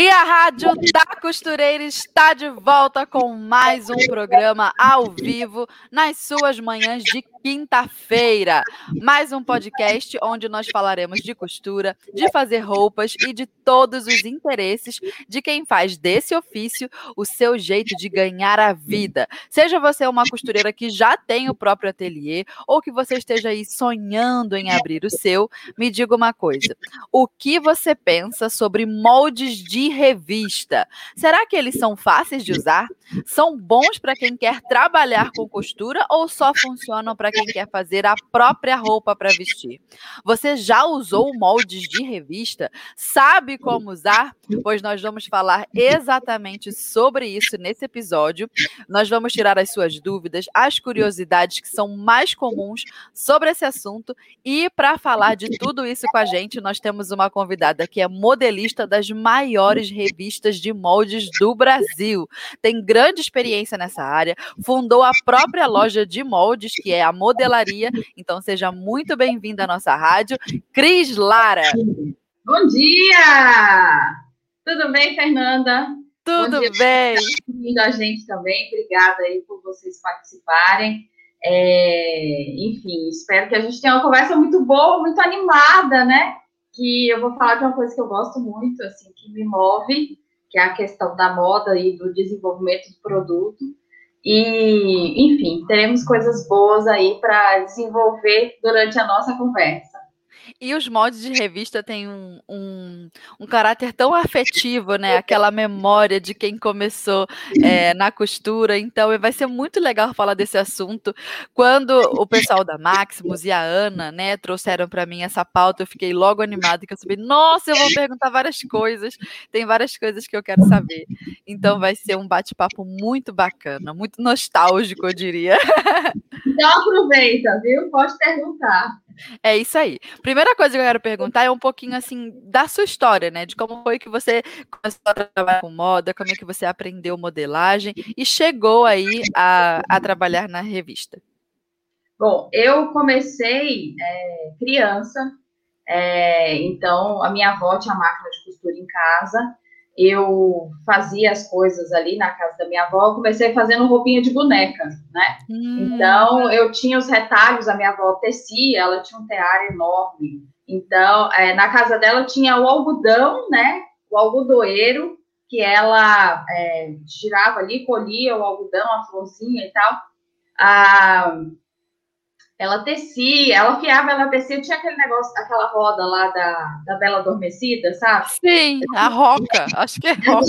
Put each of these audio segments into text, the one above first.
E a Rádio da Costureira está de volta com mais um programa ao vivo nas suas manhãs de quinta-feira. Mais um podcast onde nós falaremos de costura, de fazer roupas e de todos os interesses de quem faz desse ofício o seu jeito de ganhar a vida. Seja você uma costureira que já tem o próprio ateliê ou que você esteja aí sonhando em abrir o seu, me diga uma coisa: o que você pensa sobre moldes de revista? Será que eles são fáceis de usar? São bons para quem quer trabalhar com costura ou só funcionam para quem quer fazer a própria roupa para vestir. Você já usou moldes de revista? Sabe como usar? Pois nós vamos falar exatamente sobre isso nesse episódio. Nós vamos tirar as suas dúvidas, as curiosidades que são mais comuns sobre esse assunto. E para falar de tudo isso com a gente, nós temos uma convidada que é modelista das maiores revistas de moldes do Brasil. Tem grande experiência nessa área, fundou a própria loja de moldes, que é a modelaria. Então, seja muito bem-vinda à nossa rádio. Cris Lara. Bom dia! Tudo bem, Fernanda? Tudo Bom bem. Vindo a gente também. Obrigada aí por vocês participarem. É, enfim, espero que a gente tenha uma conversa muito boa, muito animada, né? Que eu vou falar de uma coisa que eu gosto muito, assim, que me move, que é a questão da moda e do desenvolvimento do produto. E, enfim, teremos coisas boas aí para desenvolver durante a nossa conversa. E os moldes de revista têm um, um, um, caráter tão afetivo, né? Aquela memória de quem começou é, na costura. Então, vai ser muito legal falar desse assunto. Quando o pessoal da Maximus e a Ana, né, trouxeram para mim essa pauta, eu fiquei logo animada, que eu sabia, nossa, eu vou perguntar várias coisas. Tem várias coisas que eu quero saber. Então, vai ser um bate-papo muito bacana, muito nostálgico, eu diria. Então, aproveita, viu? Pode perguntar. É isso aí. Primeira coisa que eu quero perguntar é um pouquinho assim da sua história, né? De como foi que você começou a trabalhar com moda, como é que você aprendeu modelagem e chegou aí a, a trabalhar na revista. Bom, eu comecei é, criança, é, então a minha avó tinha máquina de costura em casa eu fazia as coisas ali na casa da minha avó, comecei fazendo roupinha de boneca, né? Hum. Então, eu tinha os retalhos, a minha avó tecia, ela tinha um tear enorme. Então, é, na casa dela tinha o algodão, né? O algodoeiro, que ela é, girava ali, colhia o algodão, a florzinha e tal. Ah, ela tecia, ela fiava, ela tecia, tinha aquele negócio, aquela roda lá da, da Bela Adormecida, sabe? Sim, a roca, acho que é roca.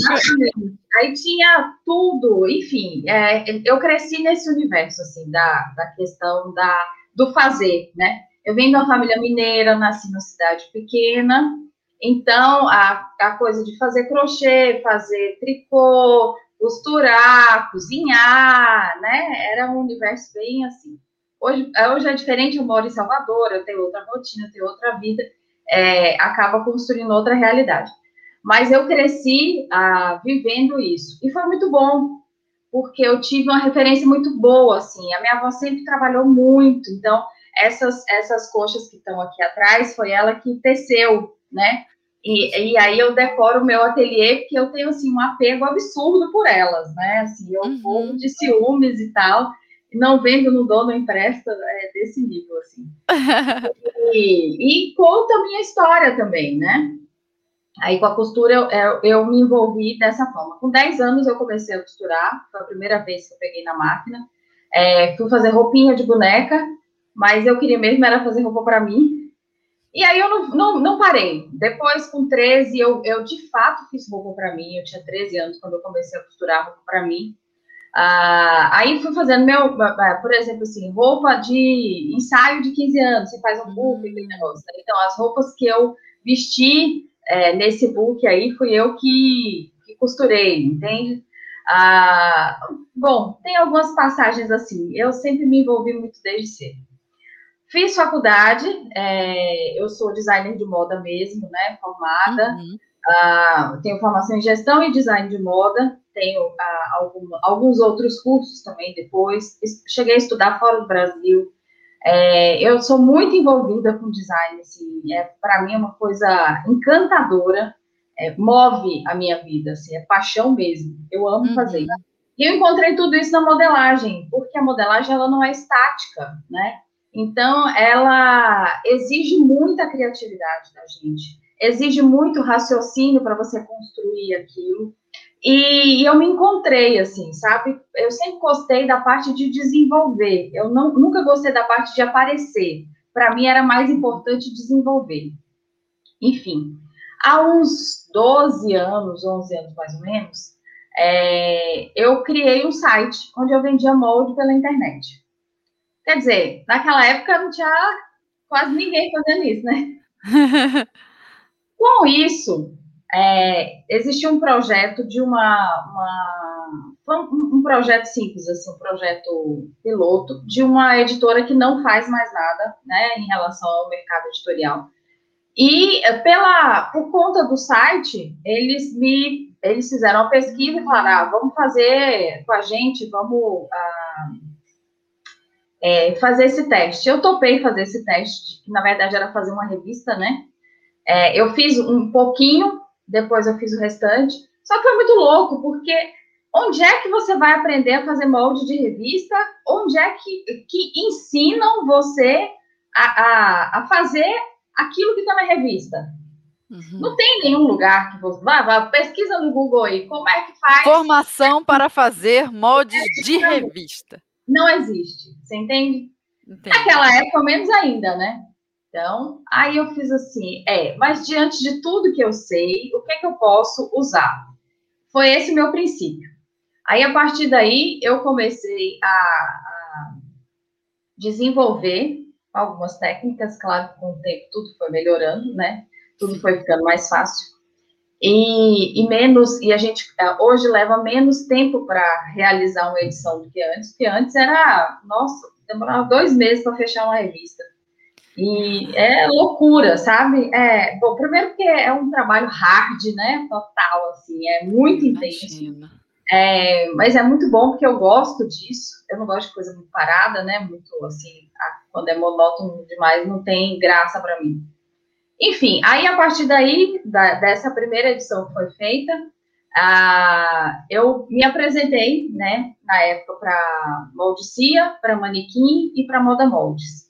Aí tinha tudo, enfim, é, eu cresci nesse universo, assim, da, da questão da, do fazer, né? Eu venho de uma família mineira, nasci numa cidade pequena, então a, a coisa de fazer crochê, fazer tricô, costurar, cozinhar, né? Era um universo bem assim. Hoje, é, hoje é diferente, eu moro em Salvador, eu tenho outra rotina, eu tenho outra vida, é, acaba construindo outra realidade. Mas eu cresci ah, vivendo isso. E foi muito bom, porque eu tive uma referência muito boa, assim. A minha avó sempre trabalhou muito, então essas, essas coxas que estão aqui atrás, foi ela que teceu, né? E, e aí eu decoro o meu ateliê, porque eu tenho, assim, um apego absurdo por elas, né? Assim, eu uhum. de ciúmes e tal não vendo, não dou, não empresta, é desse nível, assim. e, e conta a minha história também, né? Aí com a costura eu, eu, eu, me envolvi dessa forma. Com 10 anos eu comecei a costurar, foi a primeira vez que eu peguei na máquina. É, fui fazer roupinha de boneca, mas eu queria mesmo era fazer roupa para mim. E aí eu não, não, não, parei. Depois, com 13, eu, eu de fato fiz roupa para mim. Eu tinha 13 anos quando eu comecei a costurar roupa para mim. Ah, aí fui fazendo meu, por exemplo, assim, roupa de ensaio de 15 anos, você faz um book, aquele negócio. Né? Então, as roupas que eu vesti é, nesse book aí fui eu que, que costurei, entende? Ah, bom, tem algumas passagens assim. Eu sempre me envolvi muito desde cedo. Fiz faculdade, é, eu sou designer de moda mesmo, né? Formada. Uhum. Ah, tenho formação em gestão e design de moda. Tenho ah, alguns outros cursos também depois. Cheguei a estudar fora do Brasil. É, eu sou muito envolvida com design, assim, é, para mim é uma coisa encantadora é, move a minha vida, assim, é paixão mesmo. Eu amo uhum. fazer. E eu encontrei tudo isso na modelagem, porque a modelagem ela não é estática, né? Então, ela exige muita criatividade da gente, exige muito raciocínio para você construir aquilo. E, e, eu me encontrei assim, sabe? Eu sempre gostei da parte de desenvolver. Eu não, nunca gostei da parte de aparecer. Para mim era mais importante desenvolver. Enfim, há uns 12 anos, 11 anos mais ou menos, é, eu criei um site onde eu vendia molde pela internet. Quer dizer, naquela época não tinha quase ninguém fazendo isso, né? Com isso, é, existia um projeto de uma, uma um, um, projeto simples, assim, um projeto piloto de uma editora que não faz mais nada, né, em relação ao mercado editorial e eh, pela, por conta do site, eles me eles fizeram uma pesquisa e falaram: ah, vamos fazer com a gente, vamos ah, é, fazer esse teste. Eu topei fazer esse teste, que na verdade era fazer uma revista, né? É, eu fiz um pouquinho, depois eu fiz o restante. Só que foi muito louco, porque onde é que você vai aprender a fazer molde de revista? Onde é que, que ensinam você a, a, a fazer aquilo que está na revista. Uhum. Não tem nenhum lugar que você vá, vá, pesquisa no Google aí, como é que faz. Formação para fazer moldes de revista. Não existe, você entende? Entendi. Naquela época, menos ainda, né? Então, aí eu fiz assim, é, mas diante de tudo que eu sei, o que é que eu posso usar? Foi esse meu princípio. Aí, a partir daí, eu comecei a, a desenvolver algumas técnicas, claro que com o tempo tudo foi melhorando, né? Tudo foi ficando mais fácil. E, e menos, e a gente é, hoje leva menos tempo para realizar uma edição do que antes, porque antes era, nossa, demorava dois meses para fechar uma revista. E é loucura, sabe? É, bom, primeiro porque é um trabalho hard, né? Total, assim, é muito Imagina. intenso. É, mas é muito bom porque eu gosto disso. Eu não gosto de coisa muito parada, né? Muito assim, quando é monótono demais, não tem graça para mim. Enfim, aí a partir daí, da, dessa primeira edição que foi feita, ah, eu me apresentei, né, na época para Moldicia, para Manequim e para Moda Moldes.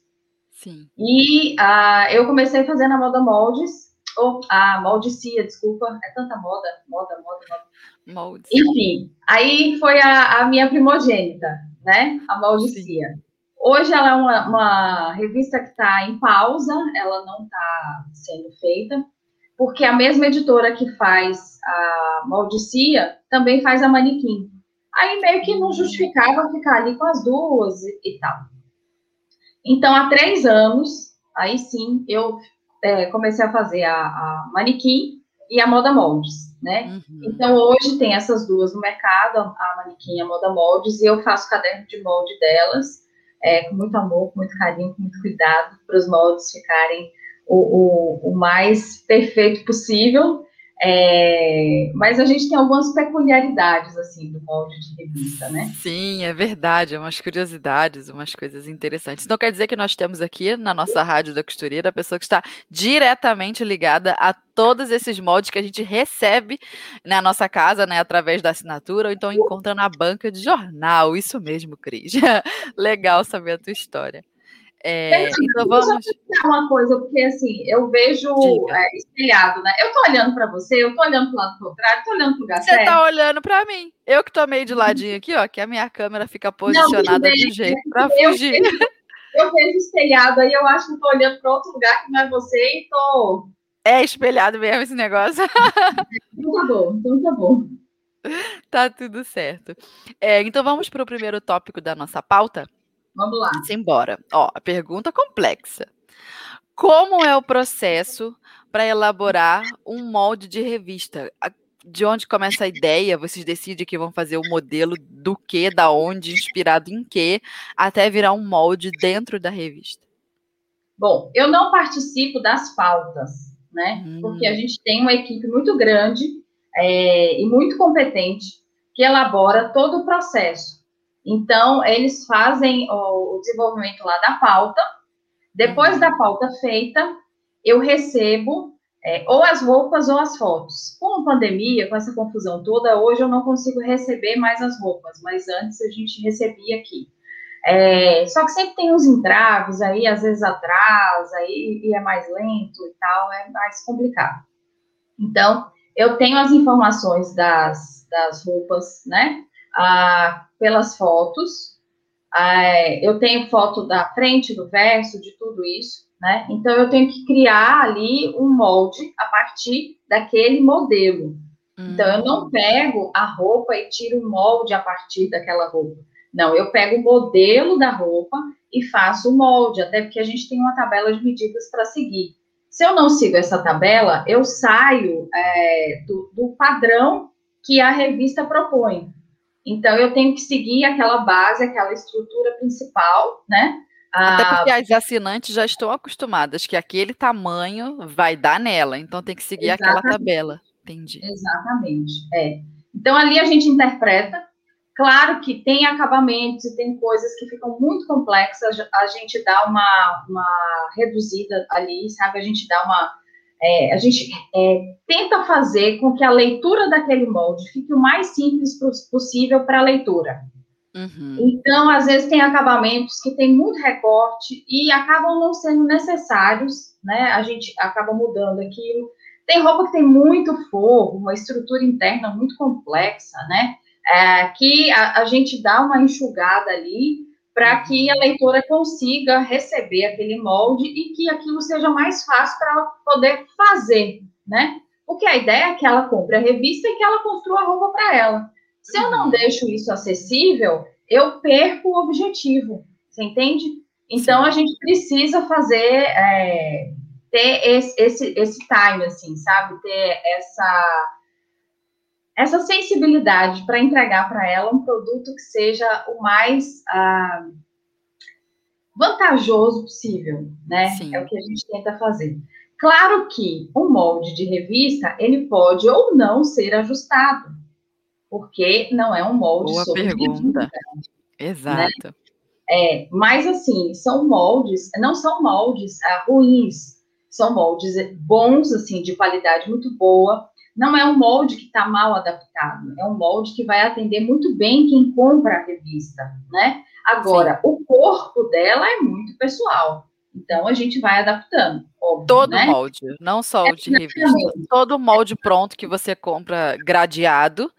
Sim. E ah, eu comecei fazendo a Moda Moldes, ou a Moldicia, desculpa, é tanta moda, moda, moda, moda. Moldes. Enfim, aí foi a, a, minha primogênita, né? A Maldicia. Hoje ela é uma, uma revista que está em pausa, ela não está sendo feita, porque a mesma editora que faz a Maldicia também faz a Manequim. Aí meio que não justificava ficar ali com as duas e, e tal. Então, há três anos, aí sim, eu é, comecei a fazer a, a Manequim e a Moda Moldes né? Uhum. Então, hoje tem essas duas no mercado, a manequim e a moda moldes, e eu faço caderno de molde delas, é, com muito amor, com muito carinho, com muito cuidado, para os moldes ficarem o, o, o mais perfeito possível, é, mas a gente tem algumas peculiaridades, assim, do molde de revista, né? Sim, é verdade, umas curiosidades, umas coisas interessantes. Então quer dizer que nós temos aqui na nossa rádio da costureira a pessoa que está diretamente ligada a todos esses moldes que a gente recebe na nossa casa, né, através da assinatura, ou então encontra na banca de jornal. Isso mesmo, Cris. Legal saber a tua história. É, então vamos. uma coisa, porque assim, eu vejo é, espelhado, né? Eu tô olhando para você, eu tô olhando pro lado contrário, tô olhando pro lugar Você tá olhando para mim. Eu que tô meio de ladinho aqui, ó, que a minha câmera fica posicionada não, de jeito para fugir. Eu, eu vejo espelhado aí, eu acho que tô olhando para outro lugar que não é você e tô. É espelhado mesmo esse negócio. Então tá bom, então tá bom. Tá tudo certo. É, então vamos para o primeiro tópico da nossa pauta. Vamos lá. Simbora. Ó, a pergunta complexa. Como é o processo para elaborar um molde de revista? de onde começa a ideia? Vocês decidem que vão fazer o modelo do que, da onde, inspirado em que, até virar um molde dentro da revista? Bom, eu não participo das pautas, né? Hum. Porque a gente tem uma equipe muito grande é, e muito competente que elabora todo o processo. Então, eles fazem o, desenvolvimento lá da pauta. Depois da pauta feita, eu recebo é, ou as roupas ou as fotos. Com a pandemia, com essa confusão toda, hoje eu não consigo receber mais as roupas, mas antes a gente recebia aqui. É, só que sempre tem uns entraves aí, às vezes atrasa, aí, e é mais lento e tal, é mais complicado. Então, eu tenho as informações das, das roupas, né, ah, pelas fotos, ah, eu tenho foto da frente, do verso, de tudo isso, né? Então eu tenho que criar ali um molde a partir daquele modelo. Uhum. Então eu não hum. pego a roupa e tiro o molde a partir daquela roupa. Não, eu pego o modelo da roupa e faço o molde, até porque a gente tem uma tabela de medidas para seguir. Se eu não sigo essa tabela, eu saio é, do, do padrão que a revista propõe. Então, eu tenho que seguir aquela base, aquela estrutura principal, né? Até ah, porque as assinantes já estão acostumadas que aquele tamanho vai dar nela, então tem que seguir Exatamente. aquela tabela. Entendi. Exatamente. É. Então ali a gente interpreta. Claro que tem acabamentos e tem coisas que ficam muito complexas, a gente dá uma, uma reduzida ali, sabe? A gente dá uma. É, a gente é, tenta fazer com que a leitura daquele molde fique o mais simples possível para a leitura. Uhum. Então, às vezes, tem acabamentos que tem muito recorte e acabam não sendo necessários, né? A gente acaba mudando aquilo. Tem roupa que tem muito forro, uma estrutura interna muito complexa, né? É, que a, a, gente dá uma enxugada ali para que a leitora consiga receber aquele molde e que aquilo seja mais fácil para ela poder fazer, né? Porque a ideia é que ela compre a revista e que ela construa a roupa para ela. Se eu não deixo isso acessível, eu perco o objetivo, você entende? Então, Sim. a gente precisa fazer, é, ter esse, esse, esse time, assim, sabe? Ter essa, essa sensibilidade para entregar para ela um produto que seja o mais ah, vantajoso possível, né? Sim. É o que a gente tenta fazer. Claro que o molde de revista, ele pode ou não ser ajustado porque não é um molde Boa sobre pergunta. Né? Exato. Né? É, mas assim, são moldes, não são moldes ah, ruins, são moldes bons, assim, de qualidade muito boa. Não é um molde que está mal adaptado, é um molde que vai atender muito bem quem compra a revista, né? Agora, Sim. o corpo dela é muito pessoal. Então a gente vai adaptando. Óbvio, todo né? molde, não só o de revista. Todo molde pronto que você compra gradeado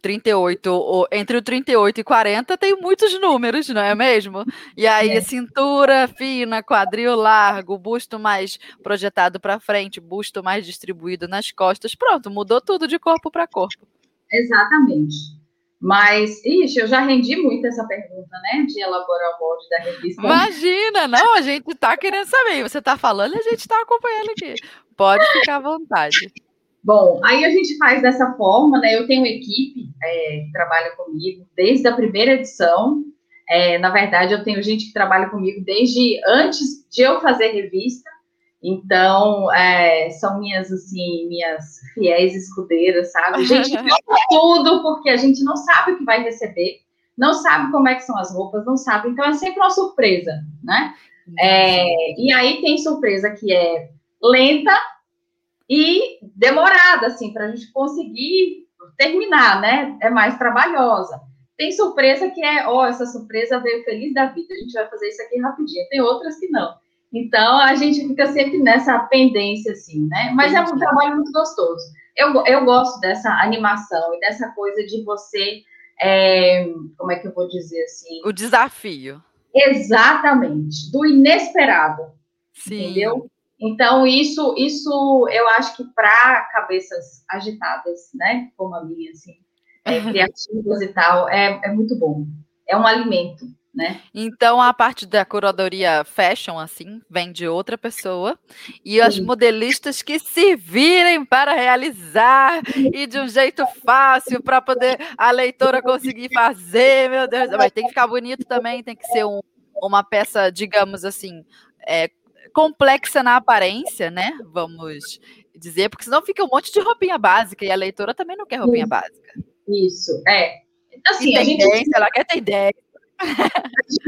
38, entre o 38 e 40 tem muitos números, não é mesmo? E aí, é. cintura fina, quadril largo, busto mais projetado para frente, busto mais distribuído nas costas. Pronto, mudou tudo de corpo para corpo. Exatamente. Mas, ixi, eu já rendi muito essa pergunta, né? De elaborar o molde da revista. Imagina, não, a gente está querendo saber. Você está falando e a gente está acompanhando aqui. Pode ficar à vontade. Bom, aí a gente faz dessa forma, né? Eu tenho uma equipe é, que trabalha comigo desde a primeira edição. É, na verdade, eu tenho gente que trabalha comigo desde antes de eu fazer revista. Então, é, são minhas, assim, minhas fiéis escudeiras, sabe? A gente tudo porque a gente não sabe o que vai receber, não sabe como é que são as roupas, não sabe. Então, é sempre uma surpresa, né? É, e aí tem surpresa que é lenta, e demorada, assim, para a gente conseguir terminar, né? É mais trabalhosa. Tem surpresa que é, ó, oh, essa surpresa veio feliz da vida, a gente vai fazer isso aqui rapidinho. Tem outras que não. Então, a gente fica sempre nessa pendência, assim, né? Mas é um trabalho muito gostoso. Eu, eu gosto dessa animação e dessa coisa de você, é, como é que eu vou dizer assim? O desafio. Exatamente, do inesperado. Sim. Entendeu? Então, isso, isso eu acho que para cabeças agitadas, né, como a minha, assim, é, criativas e tal, é, é muito bom. É um alimento, né? Então a parte da curadoria fashion assim vem de outra pessoa e as modelistas que se virem para realizar e de um jeito fácil para poder a leitora conseguir fazer, meu Deus, mas tem que ficar bonito também, tem que ser um, uma peça, digamos assim, é, complexa na aparência, né? Vamos dizer, porque senão fica um monte de roupinha básica e a leitora também não quer roupinha básica. Isso, é. Assim, a gente... ela quer ter ideia.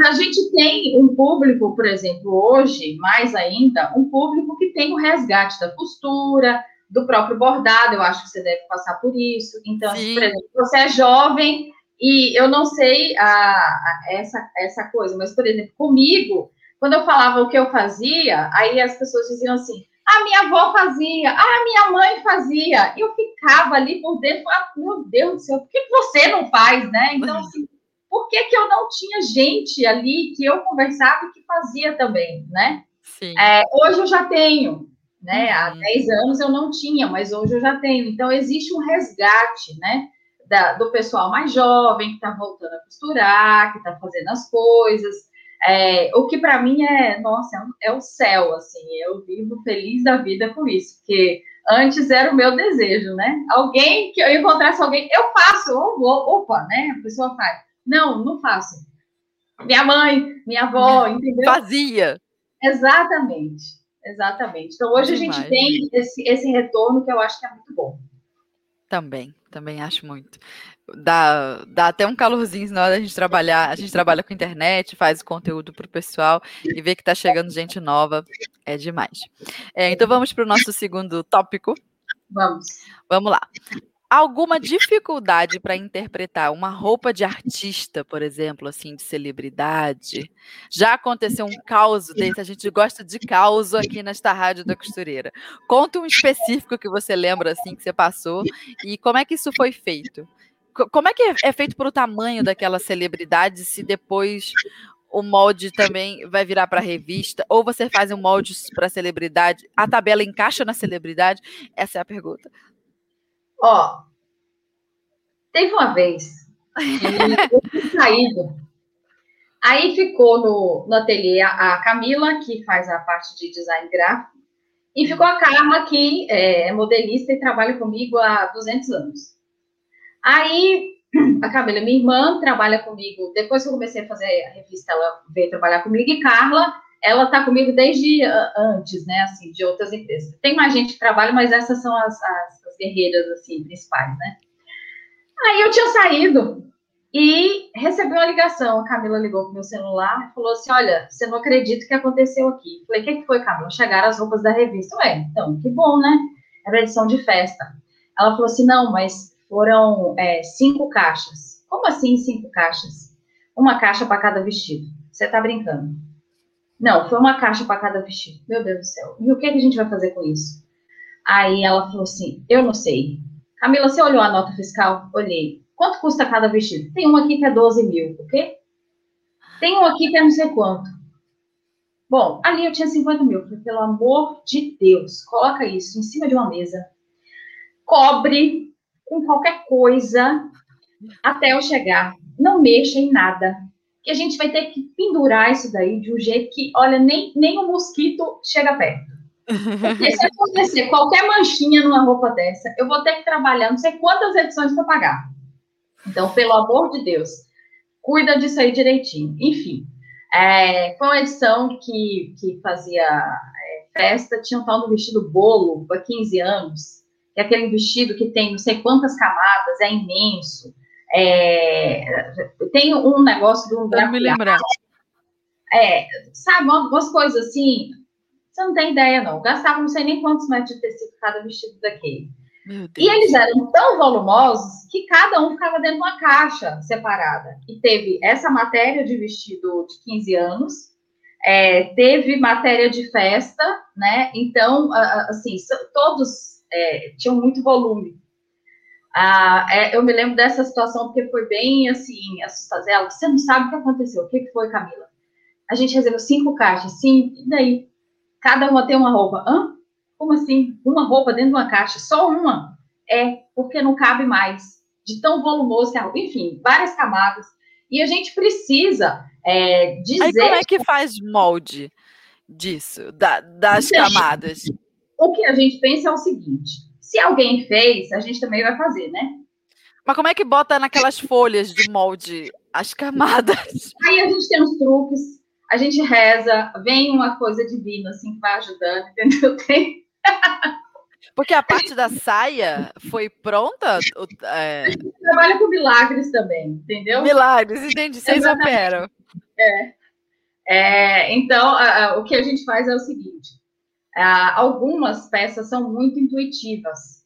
A gente tem um público, por exemplo, hoje, mais ainda, um público que tem o resgate da costura, do próprio bordado, eu acho que você deve passar por isso. Então, assim, por exemplo, você é jovem e eu não sei a, a, essa, essa coisa, mas, por exemplo, comigo, quando eu falava o que eu fazia, aí as pessoas diziam assim, a minha avó fazia, a minha mãe fazia. E eu ficava ali por dentro, ah, meu Deus do céu, por que você não faz, né? Então, assim, por que, que eu não tinha gente ali que eu conversava e que fazia também, né? É, hoje eu já tenho, né? Uhum. Há 10 anos eu não tinha, mas hoje eu já tenho. Então, existe um resgate, né? Da, do pessoal mais jovem que está voltando a costurar, que está fazendo as coisas. É, o que para mim é, nossa, é, é o céu, assim, eu vivo feliz da vida com isso, porque antes era o meu desejo, né? Alguém que eu encontrasse alguém, eu faço, eu vou, opa, né? A pessoa faz. Não, não faço. Minha mãe, minha avó, entendeu? Fazia. Exatamente, exatamente. Então hoje Demais. a gente tem esse, esse retorno que eu acho que é muito bom. Também, também acho muito. Dá, dá até um calorzinho na hora da gente trabalhar. A gente trabalha com internet, faz o conteúdo para o pessoal e vê que está chegando gente nova. É demais. É, então vamos para o nosso segundo tópico. Vamos. Vamos lá alguma dificuldade para interpretar uma roupa de artista, por exemplo, assim, de celebridade? Já aconteceu um caos desse? A gente gosta de caos aqui nesta rádio da costureira. Conta um específico que você lembra assim que você passou e como é que isso foi feito? Como é que é feito para o tamanho daquela celebridade se depois o molde também vai virar para revista ou você faz um molde para celebridade? A tabela encaixa na celebridade? Essa é a pergunta. Ó, teve uma vez saído. Aí ficou no, no ateliê a, Camila, que faz a parte de design gráfico, e ficou a Carla, que é modelista e trabalha comigo há 200 anos. Aí, a Camila, minha irmã, trabalha comigo. Depois que eu comecei a fazer a revista, ela veio trabalhar comigo. E Carla, ela está comigo desde antes, né? Assim, de outras empresas. Tem mais gente que trabalha, mas essas são as, as as guerreiras, assim, principais, né? Aí eu tinha saído e recebi uma ligação. A Camila ligou pro meu celular e falou assim: Olha, você não acredita o que aconteceu aqui. Falei: O que, que foi, Camila? Chegaram as roupas da revista. Ué, então, que bom, né? Era edição de festa. Ela falou assim: Não, mas foram é, cinco caixas. Como assim cinco caixas? Uma caixa para cada vestido. Você tá brincando? Não, foi uma caixa para cada vestido. Meu Deus do céu. E o que, que a gente vai fazer com isso? Aí ela falou assim: Eu não sei. Camila, você olhou a nota fiscal? Olhei. Quanto custa cada vestido? Tem um aqui que é 12 mil, o quê? Tem um aqui que é não sei quanto. Bom, ali eu tinha 50 mil. Falei, pelo amor de Deus, coloca isso em cima de uma mesa. Cobre com qualquer coisa até eu chegar. Não mexa em nada. Que a gente vai ter que pendurar isso daí de um jeito que, olha, nem, nem o mosquito chega perto. Porque se acontecer qualquer manchinha numa roupa dessa, eu vou ter que trabalhar não sei quantas edições para pagar. Então, pelo amor de Deus, cuida disso aí direitinho. Enfim, é, foi uma edição que, que fazia é, festa, tinha um tal do vestido bolo para 15 anos, é aquele vestido que tem não sei quantas camadas, é imenso. É, tem um negócio de um. Não me lembrar. É, sabe, umas coisas assim, você não tem ideia, não. Gastava não sei nem quantos metros de tecido cada vestido daquele. E eles eram tão volumosos que cada um ficava dentro de uma caixa separada. E teve essa matéria de vestido de 15 anos, é, teve matéria de festa, né? Então, assim, todos é, tinham muito volume. Ah, é, eu me lembro dessa situação porque foi bem assim, assustadora. Você não sabe o que aconteceu. O que foi, Camila? A gente recebeu cinco caixas, sim, e daí? Cada uma tem uma roupa. Hã? Como assim? Uma roupa dentro de uma caixa? Só uma? É, porque não cabe mais. De tão volumoso que é a roupa. Enfim, várias camadas. E a gente precisa é, dizer. Aí como é que faz molde disso, da, das então, camadas? O que a gente pensa é o seguinte: se alguém fez, a gente também vai fazer, né? Mas como é que bota naquelas folhas de molde as camadas? Aí a gente tem uns truques, a gente reza, vem uma coisa divina assim que vai ajudando, entendeu? Tem. Porque a parte da saia foi pronta? É... A gente trabalha com milagres também, entendeu? Milagres, entendi. Vocês operam. É. é então, a, a, o que a gente faz é o seguinte: a, algumas peças são muito intuitivas.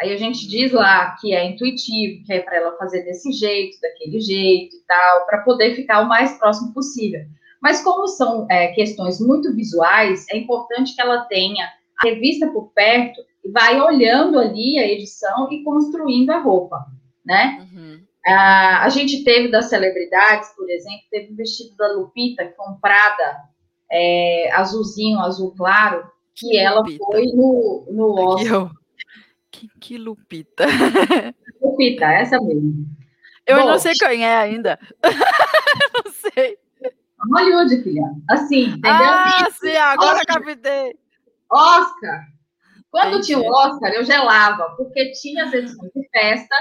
Aí a gente diz lá que é intuitivo, que é para ela fazer desse jeito, daquele jeito e tal, para poder ficar o mais próximo possível. Mas como são é, questões muito visuais, é importante que ela tenha a revista por perto e vai olhando ali a edição e construindo a roupa, né? Uhum. Ah, a gente teve das celebridades, por exemplo, teve o vestido da Lupita, comprada é, azulzinho, azul claro, que, ela Lupita. foi no, no Oscar. Que, que Lupita? Lupita, essa mesmo. Eu Bom, não sei quem é ainda. não sei. Hollywood, filha. Assim, entendeu? Ah, sim, agora Oscar. captei. Oscar. Quando Entendi. tinha o Oscar, eu gelava, porque tinha as edições de festa,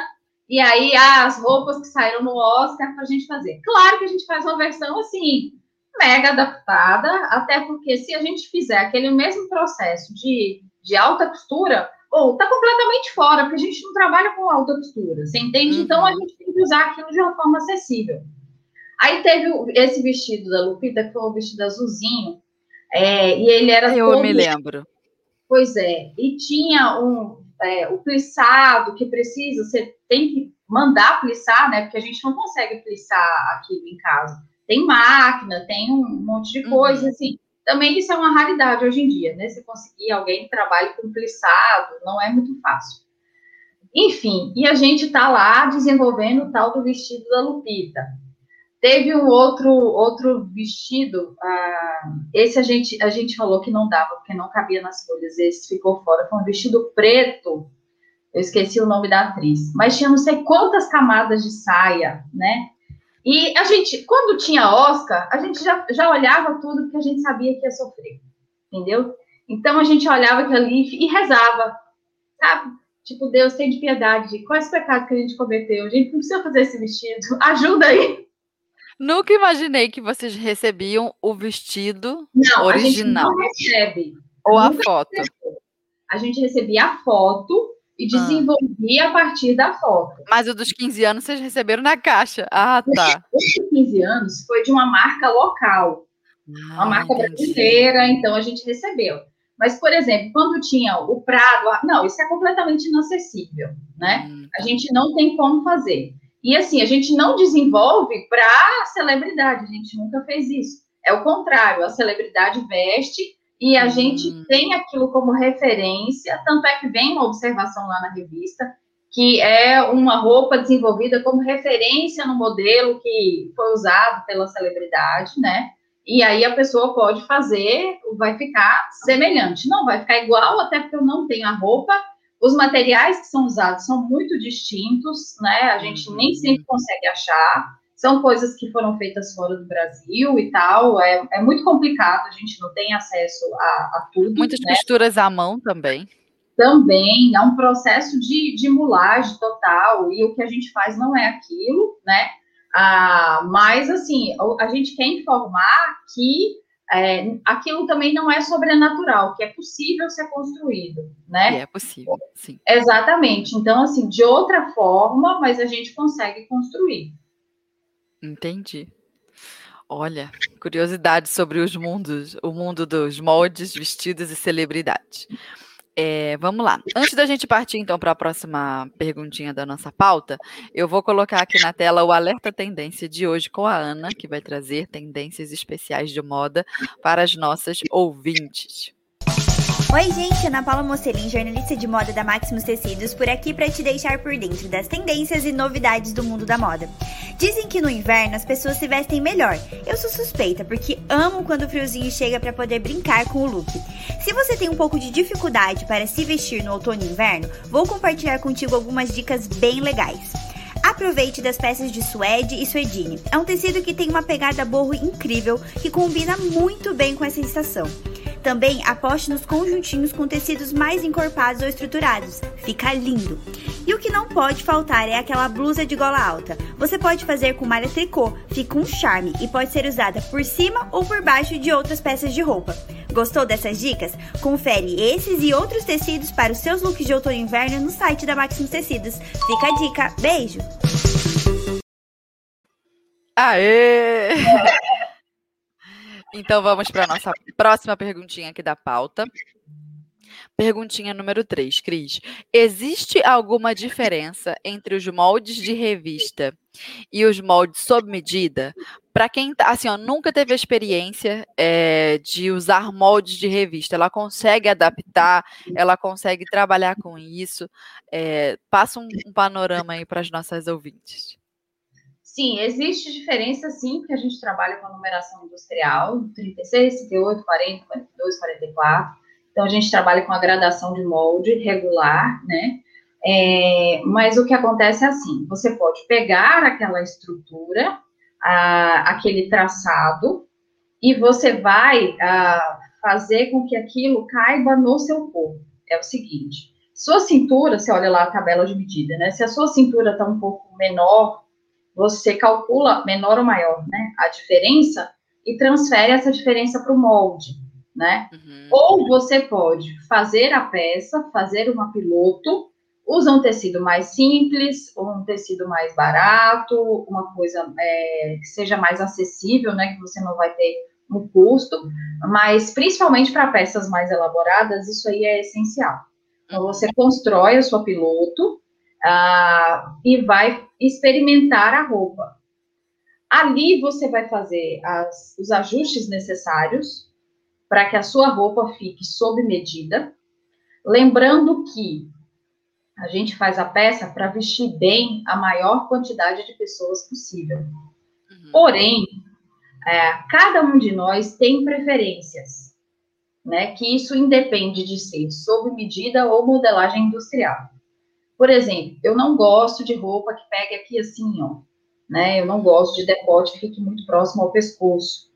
e aí as roupas que saíram no Oscar para a gente fazer. Claro que a gente faz uma versão assim, mega adaptada, até porque se a gente fizer aquele mesmo processo de, de alta costura, ou tá completamente fora, porque a gente não trabalha com alta costura, você entende? Uhum. Então a gente tem que usar aquilo de uma forma acessível. Aí teve esse vestido da Lupita, que foi o vestido azulzinho, é, e ele era. Eu todo... me lembro. Pois é, e tinha um, é, o plissado que precisa, você tem que mandar plissar, né? Porque a gente não consegue plissar aquilo em casa. Tem máquina, tem um monte de coisa, uhum. assim. Também isso é uma raridade hoje em dia, né? Você conseguir alguém que trabalhe com plissado, não é muito fácil. Enfim, e a gente está lá desenvolvendo o tal do vestido da Lupita. Teve um outro outro vestido, ah, esse a gente a gente falou que não dava porque não cabia nas folhas, esse ficou fora. Foi um vestido preto, eu esqueci o nome da atriz, mas tinha não sei quantas camadas de saia, né? E a gente, quando tinha Oscar, a gente já, já olhava tudo porque a gente sabia que ia sofrer, entendeu? Então a gente olhava aquilo ali e rezava, sabe? Tipo, Deus tem de piedade, quais pecados que a gente cometeu? A gente não precisa fazer esse vestido, ajuda aí. Nunca imaginei que vocês recebiam o vestido não, original. A gente não recebe. Ou a foto. Recebeu. A gente recebia a foto e ah. desenvolvia ah. a partir da foto. Mas o dos 15 anos vocês receberam na caixa. Ah, tá. O dos 15 anos foi de uma marca local. Ah, uma marca entendi. brasileira, então a gente recebeu. Mas, por exemplo, quando tinha o Prado, não, isso é completamente inacessível, né? Hum. A gente não tem como fazer. E assim, a gente não desenvolve para celebridade, a gente nunca fez isso. É o contrário, a celebridade veste e a uhum. gente tem aquilo como referência, tanto é que vem uma observação lá na revista, que é uma roupa desenvolvida como referência no modelo que foi usado pela celebridade, né? E aí a pessoa pode fazer, vai ficar semelhante. Não vai ficar igual, até porque eu não tenho a roupa, os materiais que são usados são muito distintos, né? A gente uhum. nem sempre consegue achar. São coisas que foram feitas fora do Brasil e tal. É, é muito complicado, a gente não tem acesso a, a tudo. Muitas né? costuras à mão também. Também, é um processo de, de mulagem total, e o que a gente faz não é aquilo, né? Ah, mas, assim, a gente quer informar que é, aquilo também não é sobrenatural, que é possível ser construído, né? É possível, sim. Exatamente. Então, assim, de outra forma, mas a gente consegue construir. Entendi. Olha, curiosidade sobre os mundos, o mundo dos moldes, vestidos e celebridades. É, vamos lá. Antes da gente partir, então, para a próxima perguntinha da nossa pauta, eu vou colocar aqui na tela o Alerta Tendência de hoje com a Ana, que vai trazer tendências especiais de moda para as nossas ouvintes. Oi, gente, Ana Paula Mocelin, jornalista de moda da Maximus Tecidos, por aqui para te deixar por dentro das tendências e novidades do mundo da moda. Dizem que no inverno as pessoas se vestem melhor. Eu sou suspeita porque amo quando o friozinho chega para poder brincar com o look. Se você tem um pouco de dificuldade para se vestir no outono e inverno, vou compartilhar contigo algumas dicas bem legais. Aproveite das peças de suede e suedine. É um tecido que tem uma pegada borro incrível que combina muito bem com essa estação. Também aposte nos conjuntinhos com tecidos mais encorpados ou estruturados. Fica lindo. E o que não pode faltar é aquela blusa de gola alta. Você pode fazer com malha tricô, fica um charme e pode ser usada por cima ou por baixo de outras peças de roupa. Gostou dessas dicas? Confere esses e outros tecidos para os seus looks de outono e inverno no site da Maximus Tecidos. Fica a dica. Beijo! Aê! Então vamos para a nossa próxima perguntinha aqui da pauta. Perguntinha número 3, Cris. Existe alguma diferença entre os moldes de revista e os moldes sob medida? Para quem tá, assim, ó, nunca teve a experiência é, de usar moldes de revista, ela consegue adaptar, ela consegue trabalhar com isso. É, passa um, um panorama aí para as nossas ouvintes. Sim, existe diferença sim, porque a gente trabalha com a numeração industrial, 36, 38, 40, 42, 44. Então, a gente trabalha com a gradação de molde regular, né? É, mas o que acontece é assim: você pode pegar aquela estrutura, a, aquele traçado, e você vai a, fazer com que aquilo caiba no seu corpo. É o seguinte: sua cintura, você olha lá a tabela de medida, né? Se a sua cintura está um pouco menor você calcula menor ou maior, né, a diferença e transfere essa diferença para o molde, né? Uhum. Ou você pode fazer a peça, fazer uma piloto, usa um tecido mais simples, ou um tecido mais barato, uma coisa é, que seja mais acessível, né, que você não vai ter um custo, mas principalmente para peças mais elaboradas, isso aí é essencial. Então, você constrói a sua piloto, ah, e vai experimentar a roupa. Ali você vai fazer as, os ajustes necessários para que a sua roupa fique sob medida. Lembrando que a gente faz a peça para vestir bem a maior quantidade de pessoas possível. Uhum. Porém, é, cada um de nós tem preferências, né? Que isso independe de ser sob medida ou modelagem industrial. Por exemplo, eu não gosto de roupa que pegue aqui assim, ó, né? Eu não gosto de decote que fique muito próximo ao pescoço.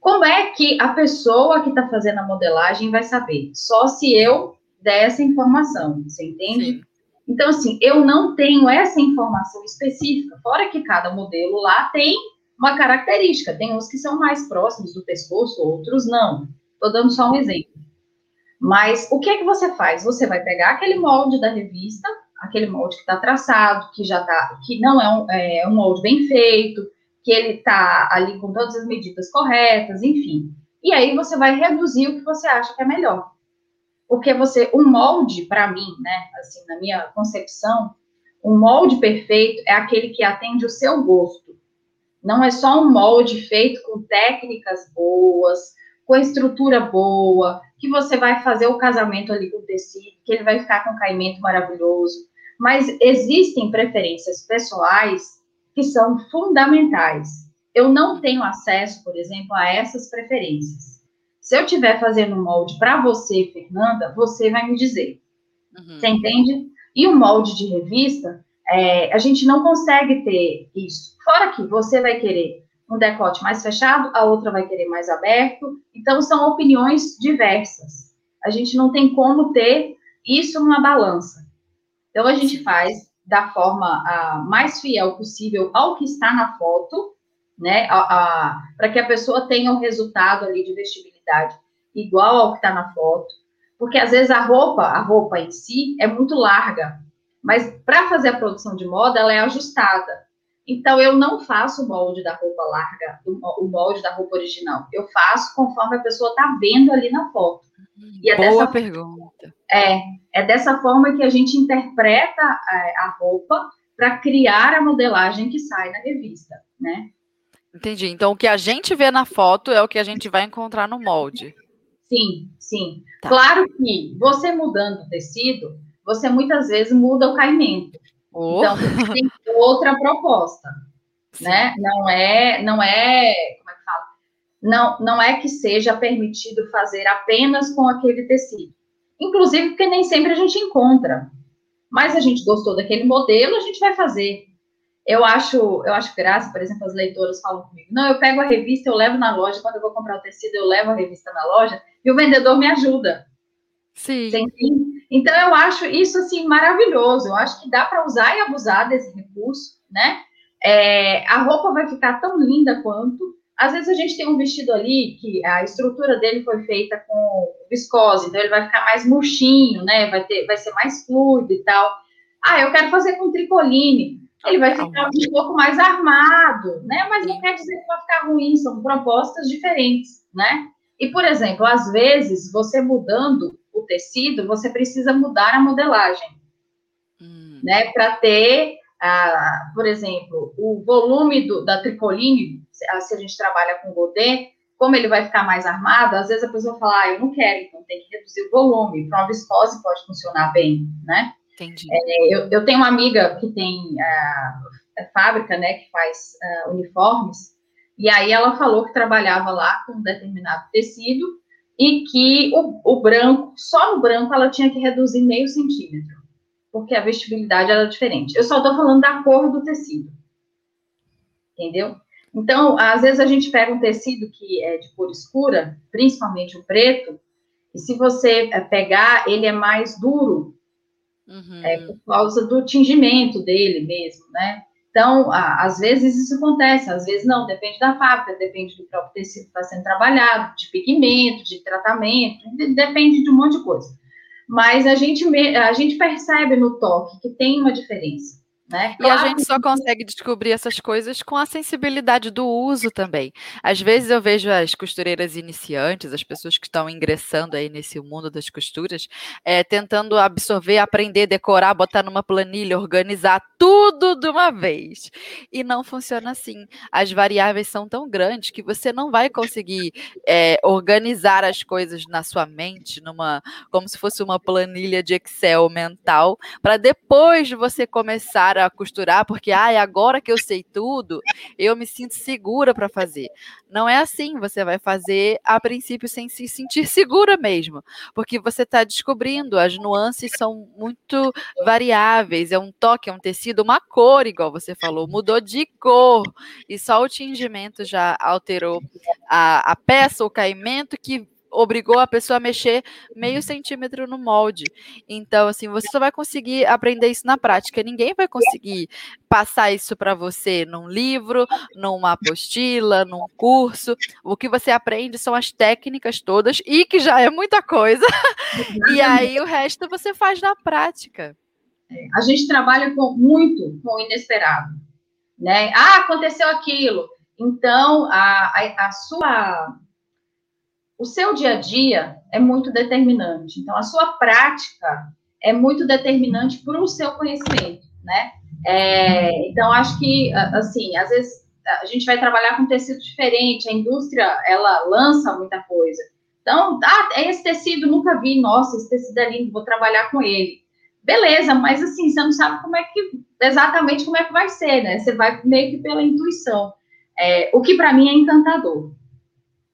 Como é que a pessoa que está fazendo a modelagem vai saber? Só se eu der essa informação, você entende? Sim. Então, assim, eu não tenho essa informação específica, fora que cada modelo lá tem uma característica. Tem uns que são mais próximos do pescoço, outros não. Estou dando só um exemplo. Mas o que é que você faz? Você vai pegar aquele molde da revista, aquele molde que está traçado, que já tá, que não é um, é um molde bem feito, que ele está ali com todas as medidas corretas, enfim. E aí você vai reduzir o que você acha que é melhor. Porque você, um molde, para mim, né, assim, na minha concepção, um molde perfeito é aquele que atende o seu gosto. Não é só um molde feito com técnicas boas, com estrutura boa, que você vai fazer o casamento ali com o tecido, que ele vai ficar com um caimento maravilhoso mas existem preferências pessoais que são fundamentais. Eu não tenho acesso, por exemplo, a essas preferências. Se eu estiver fazendo um molde para você, Fernanda, você vai me dizer. Uhum. Você entende? E o molde de revista, é, a gente não consegue ter isso. Fora que você vai querer um decote mais fechado, a outra vai querer mais aberto. Então, são opiniões diversas. A gente não tem como ter isso numa balança. Então, a gente faz da forma a, mais fiel possível ao que está na foto, né? Para que a pessoa tenha o um resultado ali de vestibilidade igual ao que está na foto. Porque às vezes a roupa, a roupa em si, é muito larga. Mas para fazer a produção de moda, ela é ajustada. Então, eu não faço o molde da roupa larga, o molde da roupa original. Eu faço conforme a pessoa está vendo ali na foto. E é Boa dessa, pergunta. É, é dessa forma que a gente interpreta a, é, a roupa para criar a modelagem que sai na revista, né? Entendi. Então, o que a gente vê na foto é o que a gente vai encontrar no molde. Sim, sim. Tá. Claro que você mudando o tecido, você muitas vezes muda o caimento. Oh. Então, você tem outra proposta, sim. né? Não é, não é, como é que fala? Não, não é que seja permitido fazer apenas com aquele tecido. Inclusive porque nem sempre a gente encontra. Mas a gente gostou daquele modelo, a gente vai fazer. eu acho, eu acho graça, por exemplo, as leitoras falam comigo, não, eu pego a revista, eu levo na loja, quando eu vou comprar o tecido, eu levo a revista na loja, e o vendedor me ajuda. Sim. Então, eu acho isso, assim, maravilhoso, eu acho que dá para usar e abusar desse recurso, né? É, a roupa vai ficar tão linda quanto, às vezes a gente tem um vestido ali que a estrutura dele foi feita com viscose, então ele vai ficar mais murchinho, né? Vai, ter, vai ser mais fluido e tal. Ah, eu quero fazer com tricoline ele vai ficar um pouco mais armado, né? Mas não quer dizer que vai ficar ruim, são propostas diferentes, né? E, por exemplo, às vezes, você mudando o tecido, você precisa mudar a modelagem, hum. né? Para ter, ah, por exemplo, o volume do, da tricoline, se a gente trabalha com godê, como ele vai ficar mais armado, às vezes a pessoa fala, ah, eu não quero, então tem que reduzir o volume. Para uma viscose pode funcionar bem, né? Entendi. É, eu, eu, tenho uma amiga que tem a, a fábrica, né, que faz uh, uniformes, e aí ela falou que trabalhava lá com um determinado tecido e que o, o branco, só no branco, ela tinha que reduzir meio centímetro, porque a vestibilidade era diferente. Eu só estou falando da cor do tecido, entendeu? Então, às vezes a gente pega um tecido que é de cor escura, principalmente o preto, e se você eh, pegar, ele é mais duro, uhum. é, por causa do tingimento dele mesmo, né? Então, às vezes isso acontece, às vezes não, depende da fábrica, depende do próprio tecido que está sendo trabalhado, de pigmento, de tratamento, depende de um monte de coisa. Mas a gente, a gente percebe no toque que tem uma diferença. Né? E a gente só consegue descobrir essas coisas com a sensibilidade do uso também. Às vezes eu vejo as costureiras iniciantes, as pessoas que estão ingressando aí nesse mundo das costuras, é, tentando absorver, aprender, decorar, botar numa planilha, organizar tudo de uma vez. E não funciona assim. As variáveis são tão grandes que você não vai conseguir é, organizar as coisas na sua mente, numa, como se fosse uma planilha de Excel mental, para depois você começar a a costurar, porque ah, agora que eu sei tudo, eu me sinto segura para fazer. Não é assim, você vai fazer a princípio sem se sentir segura mesmo, porque você está descobrindo, as nuances são muito variáveis, é um toque, é um tecido, uma cor, igual você falou, mudou de cor, e só o tingimento já alterou a, a peça, o caimento que obrigou a pessoa a mexer meio uhum. centímetro no molde. Então, assim, você só vai conseguir aprender isso na prática. Ninguém vai conseguir passar isso para você num livro, numa apostila, num curso. O que você aprende são as técnicas todas, e que já é muita coisa. e aí o resto você faz na prática. É, a gente trabalha com, muito com o inesperado. Né? Ah, aconteceu aquilo. Então, a, a, a sua o seu dia a dia é muito determinante. Então, a sua prática é muito determinante para o seu conhecimento, né? É, então, acho que, assim, às vezes a gente vai trabalhar com tecido diferente, a indústria, ela lança muita coisa. Então, ah, é esse tecido, nunca vi, nossa, esse tecido é lindo, vou trabalhar com ele. Beleza, mas assim, você não sabe como é que, exatamente como é que vai ser, né? Você vai meio que pela intuição. É, o que para mim é encantador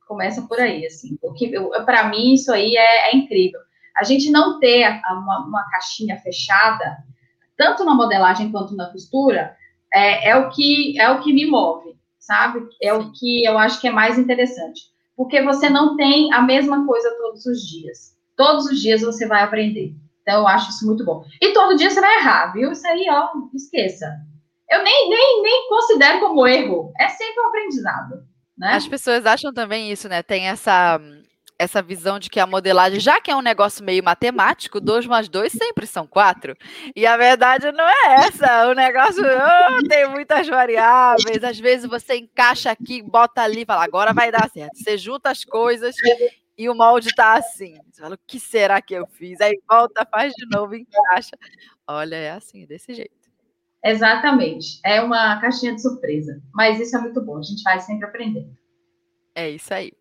começa por aí, assim, porque para mim isso aí é, é, incrível. A gente não ter uma, uma, caixinha fechada, tanto na modelagem quanto na costura, é, é, o que é o que me move, sabe? É o que eu acho que é mais interessante, porque você não tem a mesma coisa todos os dias. Todos os dias você vai aprender. Então eu acho isso muito bom. E todo dia você vai errar, viu? Isso aí, ó, esqueça. Eu nem, nem, nem considero como erro. É sempre um aprendizado. Né? As pessoas acham também isso, né? Tem essa essa visão de que a modelagem, já que é um negócio meio matemático, 2 mais 2 sempre são 4. E a verdade não é essa. O negócio oh, tem muitas variáveis. Às vezes você encaixa aqui, bota ali fala, agora vai dar certo. Você junta as coisas e o molde está assim. Você fala, o que será que eu fiz? Aí volta, faz de novo, encaixa. Olha, é assim, desse jeito. Exatamente. É uma caixinha de surpresa. Mas isso é muito bom. A gente vai sempre aprendendo. É isso aí.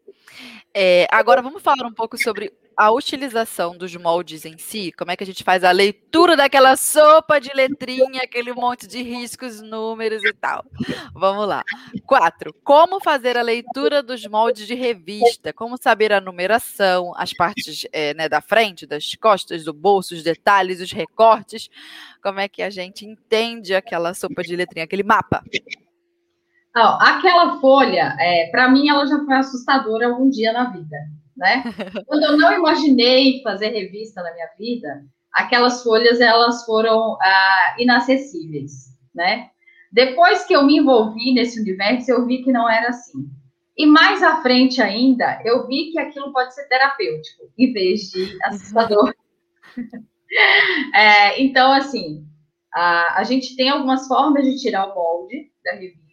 É, agora vamos falar um pouco sobre a utilização dos moldes em si, como é que a gente faz a leitura daquela sopa de letrinha, aquele monte de riscos, números e tal. Vamos lá. Quatro, como fazer a leitura dos moldes de revista, como saber a numeração, as partes é, né, da frente, das costas, do bolso, os detalhes, os recortes, como é que a gente entende aquela sopa de letrinha, aquele mapa. Aquela folha, é, para mim, ela já foi assustadora algum dia na vida né? Quando eu não imaginei fazer revista na minha vida, aquelas folhas elas foram ah, inacessíveis, né? Depois que eu me envolvi nesse universo, eu vi que não era assim. E mais à frente ainda, eu vi que aquilo pode ser terapêutico, em vez de assustador. é, então, assim, a, a gente tem algumas formas de tirar o molde da revista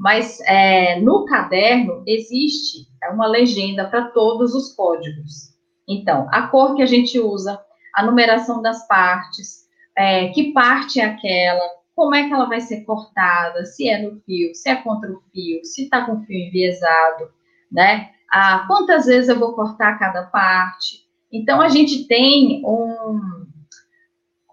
mas é, no caderno existe uma legenda para todos os códigos. Então, a cor que a gente usa, a numeração das partes, é, que parte é aquela, como é que ela vai ser cortada, se é no fio, se é contra o fio, se está com fio enviesado, né? Ah, quantas vezes eu vou cortar cada parte. Então, a gente tem um,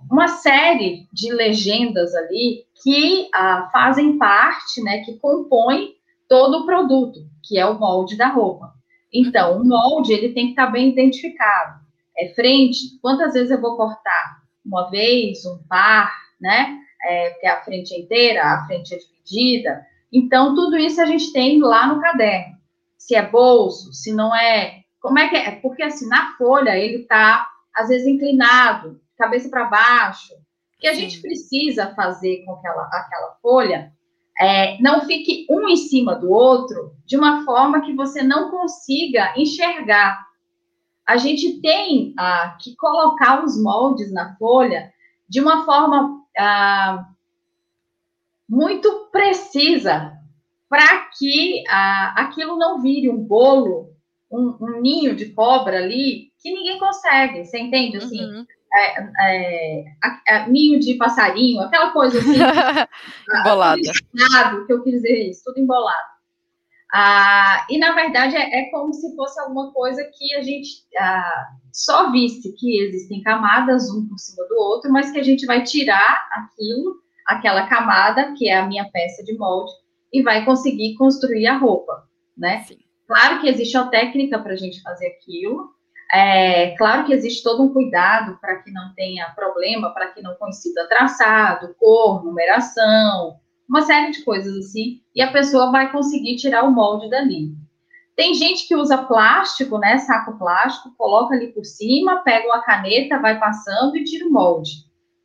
uma série de legendas ali que ah, fazem parte, né, que compõem todo o produto, que é o molde da roupa. Então, o molde, ele tem que estar bem identificado. É frente, quantas vezes eu vou cortar? Uma vez, um par, né? É, porque a frente é inteira, a frente é dividida. Então, tudo isso a gente tem lá no caderno. Se é bolso, se não é. Como é que é? Porque, assim, na folha, ele está, às vezes, inclinado, cabeça para baixo, que a Sim. gente precisa fazer com aquela, aquela folha é, não fique um em cima do outro de uma forma que você não consiga enxergar. A gente tem ah, que colocar os moldes na folha de uma forma ah, muito precisa para que ah, aquilo não vire um bolo, um, um, ninho de cobra ali que ninguém consegue. Você entende? Assim, uhum é, é, é, ninho de passarinho, aquela coisa assim. Embolada. que eu quis dizer isso, tudo embolado. Ah, e na verdade é, é, como se fosse alguma coisa que a gente ah, só visse que existem camadas um por cima do outro, mas que a gente vai tirar aquilo, aquela camada, que é a minha peça de molde, e vai conseguir construir a roupa, né? Sim. Claro que existe a técnica para a gente fazer aquilo, é, claro que existe todo um cuidado para que não tenha problema, para que não coincida traçado, cor, numeração, uma série de coisas assim, e a pessoa vai conseguir tirar o molde dali. Tem gente que usa plástico, né, saco plástico, coloca ali por cima, pega uma caneta, vai passando e tira o molde.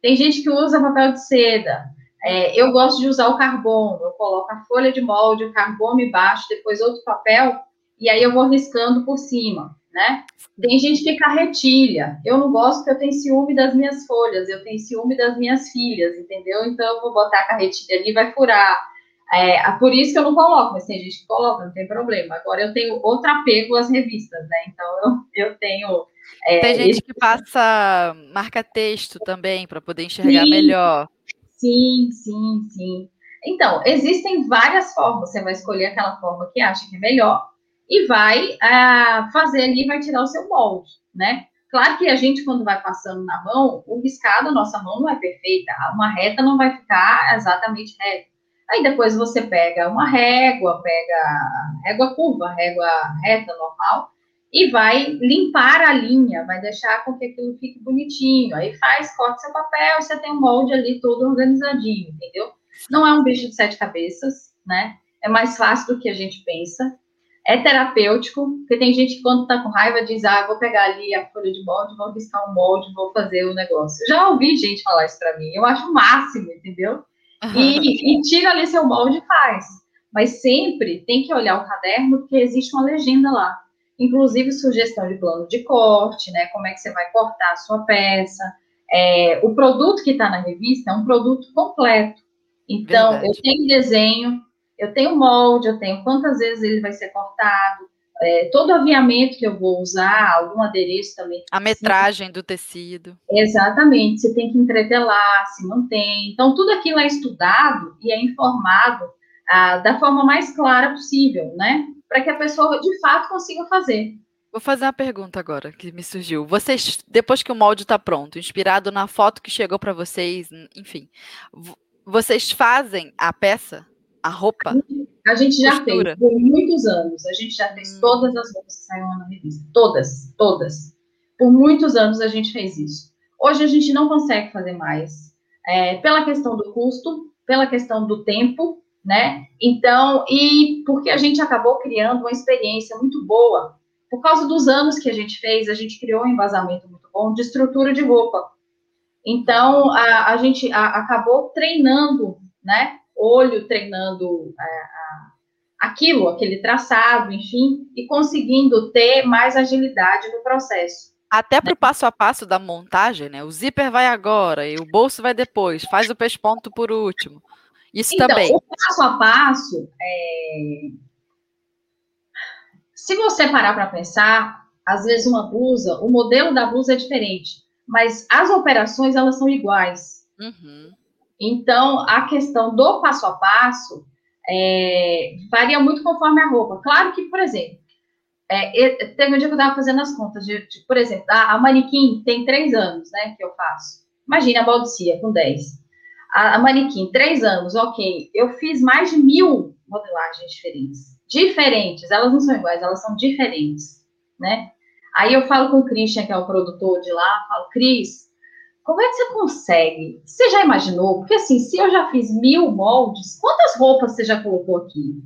Tem gente que usa papel de seda. É, eu gosto de usar o carbono, eu coloco a folha de molde, o carbono embaixo, depois outro papel, e aí eu vou riscando por cima né? Tem gente que carretilha. Eu não gosto porque eu tenho ciúme das minhas folhas, eu tenho ciúme das minhas filhas, entendeu? Então eu vou botar a carretilha ali e vai furar. É, por isso que eu não coloco, mas tem gente que coloca, não tem problema. Agora eu tenho outro apego às revistas, né? Então eu, eu tenho. É, tem gente esse... que passa marca-texto também para poder enxergar sim, melhor. Sim, sim, sim. Então, existem várias formas. Você vai escolher aquela forma que acha que é melhor e vai ah, fazer ali, vai tirar o seu molde, né? Claro que a gente, quando vai passando na mão, o riscado, a nossa mão não é perfeita, uma reta não vai ficar exatamente reta. Aí depois você pega uma régua, pega régua curva, régua reta, normal, e vai limpar a linha, vai deixar com que aquilo fique bonitinho. Aí faz, corta seu papel, você tem um molde ali todo organizadinho, entendeu? Não é um bicho de sete cabeças, né? É mais fácil do que a gente pensa é terapêutico, porque tem gente que quando tá com raiva diz, ah, vou pegar ali a folha de molde, vou riscar um molde, vou fazer o negócio. Já ouvi gente falar isso para mim, eu acho o máximo, entendeu? E, e, tira ali seu molde e faz. Mas sempre tem que olhar o caderno, porque existe uma legenda lá. Inclusive sugestão de plano de corte, né? Como é que você vai cortar a sua peça. É, o produto que está na revista é um produto completo. Então, Verdade. eu tenho desenho, eu tenho molde, eu tenho quantas vezes ele vai ser cortado, é, todo o aviamento que eu vou usar, algum adereço também. A metragem do tecido. Exatamente, você tem que entretelar, se não tem. Então, tudo aquilo é estudado e é informado ah, da forma mais clara possível, né? para que a pessoa de fato consiga fazer. Vou fazer uma pergunta agora que me surgiu. Vocês, depois que o molde está pronto, inspirado na foto que chegou para vocês, enfim, vocês fazem a peça, a roupa? A gente já fez por muitos anos. A gente já fez hum. todas as roupas que saíram na revista. Todas, todas. Por muitos anos a gente fez isso. Hoje a gente não consegue fazer mais. É, pela questão do custo, pela questão do tempo, né? Então, e porque a gente acabou criando uma experiência muito boa por causa dos anos que a gente fez, a gente criou um embasamento muito bom de estrutura de roupa. Então, a, a gente a, acabou treinando, né? Olho treinando a, é, a, aquilo, aquele traçado, enfim, e conseguindo ter mais agilidade no processo. Até para o passo a passo da montagem, né? O zíper vai agora e o bolso vai depois, faz o pesponto por último. Isso então, também. O passo a passo, é, se você parar para pensar, às vezes uma blusa, o modelo da blusa é diferente, mas as operações elas são iguais. Uhum. Então, a questão do passo a passo é, varia muito conforme a roupa. Claro que, por exemplo, é, teve um dia que eu estava fazendo as contas, de, de, por exemplo, a, a, manequim tem três anos, né, que eu faço. Imagina a Baldicia com dez. A, a manequim, três anos, ok. Eu fiz mais de mil modelagens diferentes diferentes, elas não são iguais, elas são diferentes, né? Aí eu falo com o Christian, que é o produtor de lá, falo, Cris, como é que você consegue? Você já imaginou? Porque assim, se eu já fiz mil moldes, quantas roupas você já colocou aqui?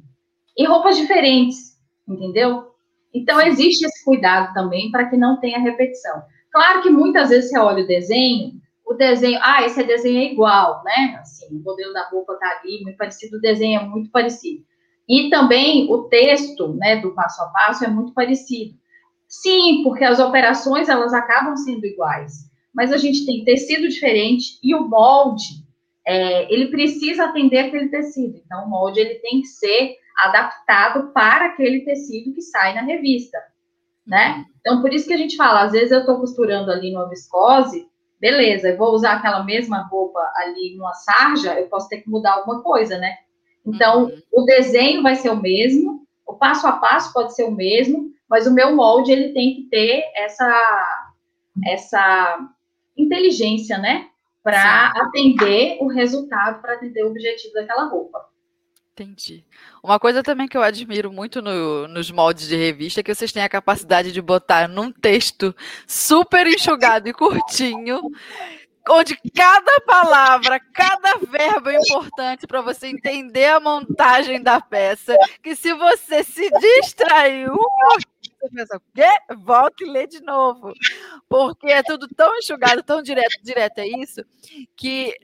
E roupas diferentes, entendeu? Então existe esse cuidado também para que não tenha repetição. Claro que muitas vezes você olha o desenho, o desenho, ah, esse desenho é igual, né? Assim, o modelo da roupa tá ali, muito parecido, o desenho é muito parecido. E também o texto, né, do passo a passo é muito parecido. Sim, porque as operações elas acabam sendo iguais, mas a gente tem tecido diferente e o molde é, ele precisa atender aquele tecido. Então o molde ele tem que ser adaptado para aquele tecido que sai na revista, né? Então por isso que a gente fala, às vezes eu estou costurando ali numa viscose, beleza, eu vou usar aquela mesma roupa ali numa sarja, eu posso ter que mudar alguma coisa, né? Então, uhum. o desenho vai ser o mesmo, o passo a passo pode ser o mesmo, mas o meu molde ele tem que ter essa essa inteligência, né, para atender o resultado, para atender o objetivo daquela roupa. Entendi. Uma coisa também que eu admiro muito no, nos moldes de revista é que vocês têm a capacidade de botar num texto super enxugado e curtinho onde cada palavra, cada verbo é importante para você entender a montagem da peça. Que se você se distraiu você pensa, quê? Volta e lê de novo. Porque é tudo tão enxugado, tão direto, direto é isso, que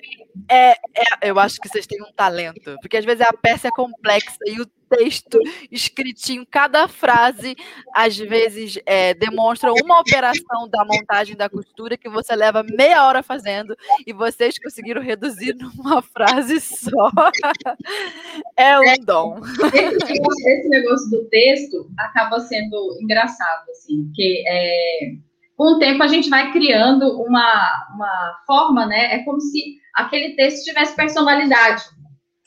é, é, eu acho que vocês têm um talento. Porque às vezes a peça é complexa e o texto escritinho, cada frase, às vezes, é, demonstra uma operação da montagem da costura que você leva meia hora fazendo e vocês conseguiram reduzir numa frase só. é um dom. Esse, esse negócio do texto acaba sendo engraçado, assim, porque é, com o tempo a gente vai criando uma, uma forma, né? É como se aquele texto tivesse personalidade.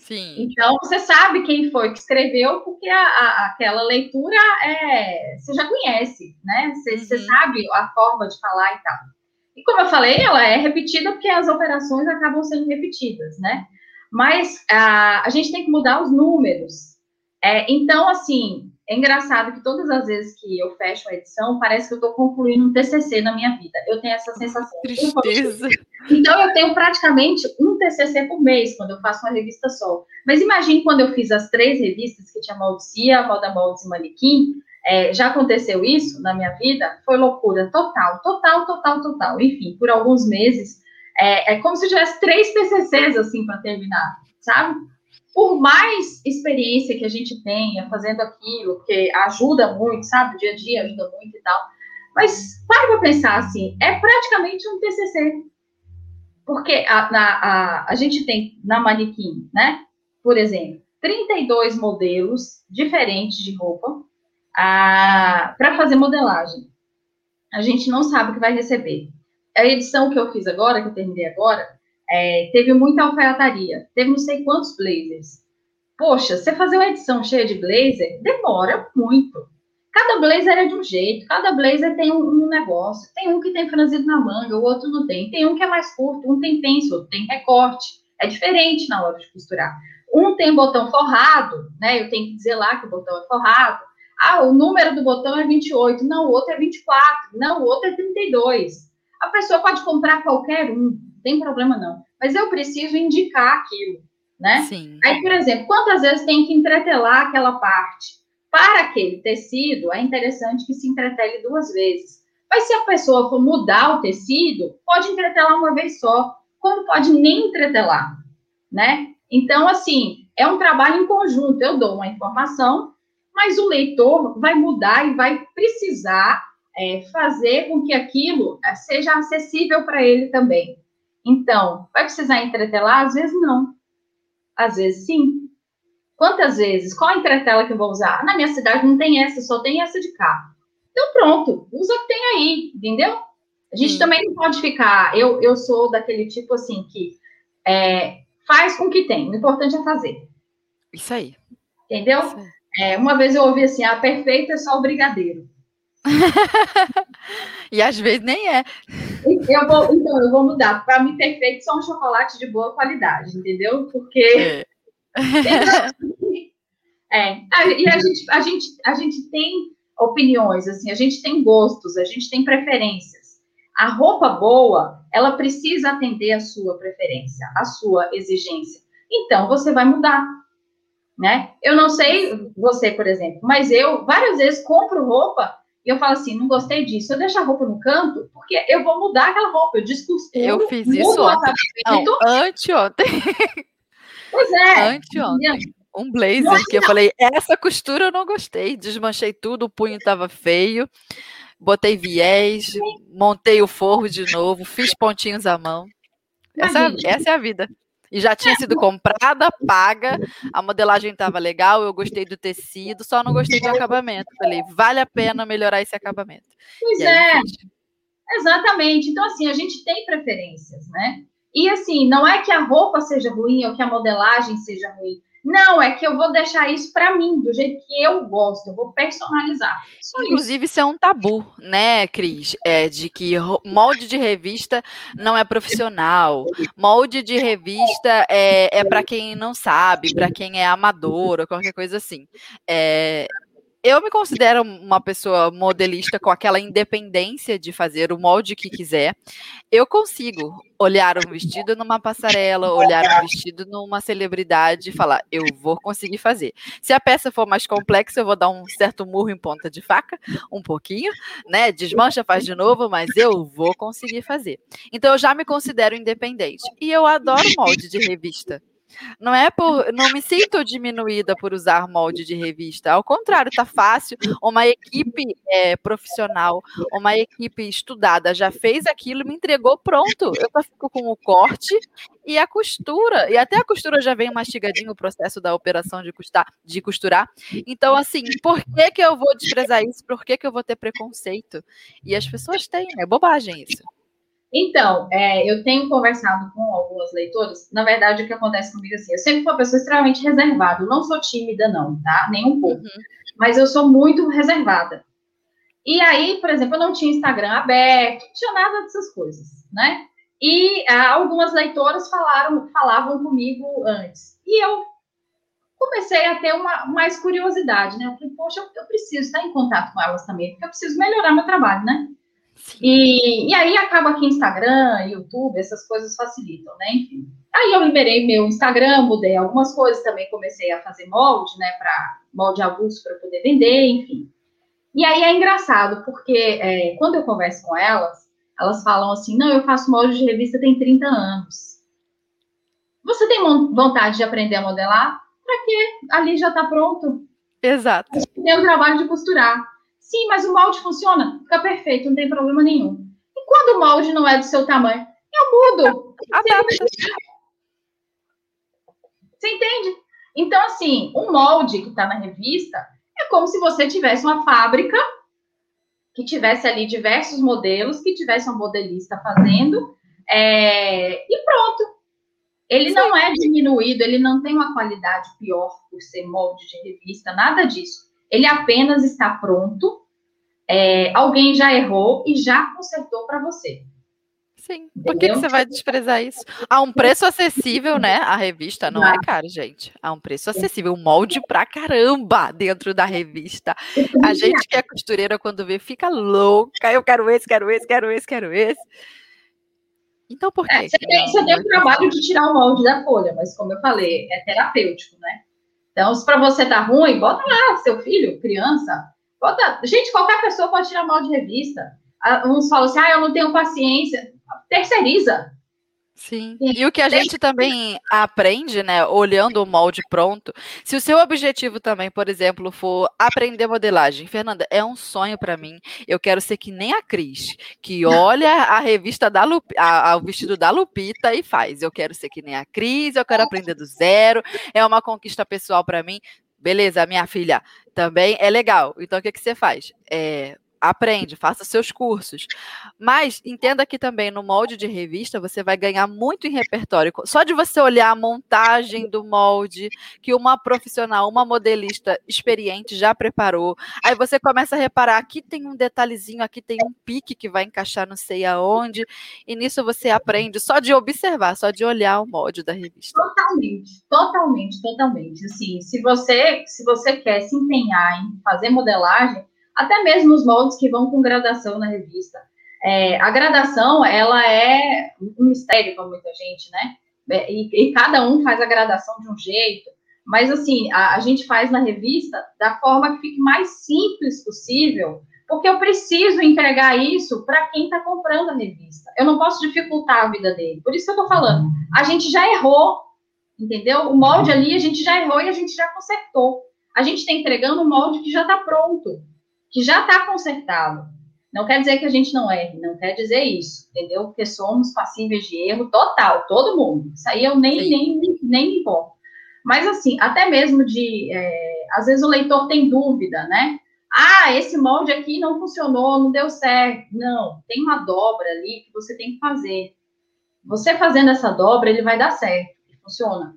Sim. Então, você sabe quem foi que escreveu, porque a, a, aquela leitura é, você já conhece, né? Você, uhum. você, sabe a forma de falar e tal. E como eu falei, ela é repetida porque as operações acabam sendo repetidas, né? Mas a, a gente tem que mudar os números. É, então, assim, é engraçado que todas as vezes que eu fecho a edição, parece que eu estou concluindo um TCC na minha vida. Eu tenho essa sensação. Tristeza. Então, eu tenho praticamente um TCC por mês, quando eu faço uma revista só. Mas imagine quando eu fiz as três revistas, que tinha Maldicia, Moda Moldes e Manequim, é, já aconteceu isso na minha vida? Foi loucura total, total, total, total. Enfim, por alguns meses, é, é como se eu tivesse três TCCs, assim, para terminar, sabe? Por mais experiência que a gente tenha fazendo aquilo, porque ajuda muito, sabe? O dia a dia ajuda muito e tal. Mas para para pensar assim, é praticamente um TCC. Porque a, a, a gente tem na manequim, né? Por exemplo, 32 modelos diferentes de roupa para fazer modelagem. A gente não sabe o que vai receber. A edição que eu fiz agora, que eu terminei agora, é, teve muita alfaiataria, teve não sei quantos blazers. Poxa, você fazer uma edição cheia de blazer demora muito. Cada blazer é de um jeito, cada blazer tem um, um, negócio. Tem um que tem franzido na manga, o outro não tem. Tem um que é mais curto, um tem pence, outro tem recorte. É diferente na hora de costurar. Um tem botão forrado, né? Eu tenho que dizer lá que o botão é forrado. Ah, o número do botão é 28. Não, o outro é 24. Não, o outro é 32. A pessoa pode comprar qualquer um, tem problema não. Mas eu preciso indicar aquilo, né? Sim. Aí, por exemplo, quantas vezes tem que entretelar aquela parte? Para aquele tecido, é interessante que se entretele duas vezes. Mas se a pessoa for mudar o tecido, pode entretelar uma vez só, como pode nem entretelar, né? Então, assim, é um trabalho em conjunto. Eu dou uma informação, mas o leitor vai mudar e vai precisar é, fazer com que aquilo é, seja acessível para ele também. Então, vai precisar entretelar? Às vezes não. Às vezes sim. Quantas vezes? Qual a entretela que eu vou usar? Na minha cidade não tem essa, só tem essa de cá. Então, pronto, usa o que tem aí, entendeu? A gente também não pode ficar. Eu, eu sou daquele tipo assim que é, faz com o que tem. O importante é fazer. Isso aí. Entendeu? Isso aí. É, uma vez eu ouvi assim: a perfeita é só o brigadeiro. e às vezes nem é. Eu vou, então, eu vou mudar. Para mim, perfeito só um chocolate de boa qualidade, entendeu? Porque. É. é. E a gente, a, gente, a gente tem opiniões, assim, a gente tem gostos, a gente tem preferências. A roupa boa, ela precisa atender a sua preferência, a sua exigência. Então, você vai mudar, né? Eu não sei você, por exemplo, mas eu várias vezes compro roupa e eu falo assim, não gostei disso, eu deixo a roupa no canto, porque eu vou mudar aquela roupa, eu discosturo. Eu fiz isso ontem. Não, anteontem. Pois é. Anteontem. Um blazer Nossa, que eu falei, essa costura eu não gostei, desmanchei tudo, o punho estava feio, botei viés, montei o forro de novo, fiz pontinhos à mão. Essa, essa é a vida. E já tinha sido comprada, paga, a modelagem estava legal, eu gostei do tecido, só não gostei do acabamento. Falei, vale a pena melhorar esse acabamento. Pois é, exatamente. Então, assim, a gente tem preferências, né? E assim, não é que a roupa seja ruim ou que a modelagem seja ruim. Não, é que eu vou deixar isso para mim, do jeito que eu gosto, eu vou personalizar. Inclusive, isso. isso é um tabu, né, Cris? É de que molde de revista não é profissional. Molde de revista é, é para quem não sabe, para quem é amador ou qualquer coisa assim. É, eu me considero uma pessoa modelista com aquela independência de fazer o molde que quiser. Eu consigo olhar um vestido numa passarela, olhar um vestido numa celebridade e falar, eu vou conseguir fazer. Se a peça for mais complexa, eu vou dar um certo murro em ponta de faca, um pouquinho, né? Desmancha, faz de novo, mas eu vou conseguir fazer. Então eu já me considero independente. E eu adoro molde de revista. Não é por. Não me sinto diminuída por usar molde de revista. Ao contrário, tá fácil. Uma equipe é, profissional, uma equipe estudada já fez aquilo me entregou pronto. Eu só fico com o corte e a costura. E até a costura já vem mastigadinho o processo da operação de, custar, de costurar. Então, assim, por que, que eu vou desprezar isso? Por que, que eu vou ter preconceito? E as pessoas têm, é bobagem isso. Então, é, eu tenho conversado com algumas leitoras. Na verdade, o que acontece comigo é assim, eu sempre fui uma pessoa extremamente reservada. Eu não sou tímida, não, tá? Nem um pouco. Uhum. Mas eu sou muito reservada. E aí, por exemplo, eu não tinha Instagram aberto, não tinha nada dessas coisas, né? E ah, algumas leitoras falaram, falavam comigo antes. E eu comecei a ter uma mais curiosidade, né? Eu falei, poxa, eu, eu preciso estar em contato com elas também, porque eu preciso melhorar meu trabalho, né? E, e aí acaba que Instagram, YouTube, essas coisas facilitam, né? Enfim. Aí eu liberei meu Instagram, mudei algumas coisas, também comecei a fazer molde, né? Para molde avulso para poder vender, enfim. E aí é engraçado, porque é, quando eu converso com elas, elas falam assim: não, eu faço molde de revista tem 30 anos. Você tem vontade de aprender a modelar? Para quê? Ali já está pronto. Exato. Tem um trabalho de costurar. Sim, mas o molde funciona? Fica perfeito, não tem problema nenhum. E quando o molde não é do seu tamanho? Eu mudo. Adapta. Você entende? Então, assim, um molde que está na revista é como se você tivesse uma fábrica que tivesse ali diversos modelos, que tivesse um modelista fazendo, é... e pronto. Ele Sim. não é diminuído, ele não tem uma qualidade pior por ser molde de revista, nada disso. Ele apenas está pronto, é, alguém já errou e já consertou para você. Sim. Por que, que, você vai desprezar isso? A um preço acessível, né? A revista não, não. é caro, gente. A um preço acessível. Molde pra caramba dentro da revista. A gente que é costureira, quando vê, fica louca. Eu quero esse, quero esse, quero esse, quero esse. Então, por quê? É, você, tem, você tem o trabalho de tirar o molde da folha, mas como eu falei, é terapêutico, né? Então, se para você tá ruim, bota lá seu filho, criança. Bota... Gente, qualquer pessoa pode tirar molde de revista. Uns falam assim, ah, eu não tenho paciência. Terceiriza. Sim. E o que a gente também aprende, né, olhando o molde pronto, se o seu objetivo também, por exemplo, for aprender modelagem, Fernanda, é um sonho para mim. Eu quero ser que nem a Cris, que olha a revista da Lup, a, a, o vestido da Lupita e faz. Eu quero ser que nem a Cris, eu quero aprender do zero. É uma conquista pessoal para mim. Beleza, minha filha, também é legal. Então, o que, que você faz? É, aprende, faça seus cursos. Mas entenda que também no molde de revista você vai ganhar muito em repertório. Só de você olhar a montagem do molde que uma profissional, uma modelista experiente já preparou. Aí você começa a reparar aqui tem um detalhezinho, aqui tem um pique que vai encaixar não sei aonde. E nisso você aprende só de observar, só de olhar o molde da revista. Totalmente, totalmente, totalmente. Assim, se você se você quer se empenhar em fazer modelagem, até mesmo os moldes que vão com gradação na revista. É, a gradação, ela é um mistério para muita gente, né? É, e, e, cada um faz a gradação de um jeito, mas assim, a, a gente faz na revista da forma que fique mais simples possível, porque eu preciso entregar isso para quem está comprando a revista. Eu não posso dificultar a vida dele. Por isso que eu estou falando. A gente já errou, entendeu? O molde ali a gente já errou e a gente já consertou. A gente está entregando um molde que já está pronto que já está consertado. Não quer dizer que a gente não erre, não quer dizer isso, entendeu? Porque somos passíveis de erro total, todo mundo. Isso aí eu nem, nem, nem me importo. Mas, assim, até mesmo de. É, às vezes o leitor tem dúvida, né? Ah, esse molde aqui não funcionou, não deu certo. Não, tem uma dobra ali que você tem que fazer. Você fazendo essa dobra, ele vai dar certo, funciona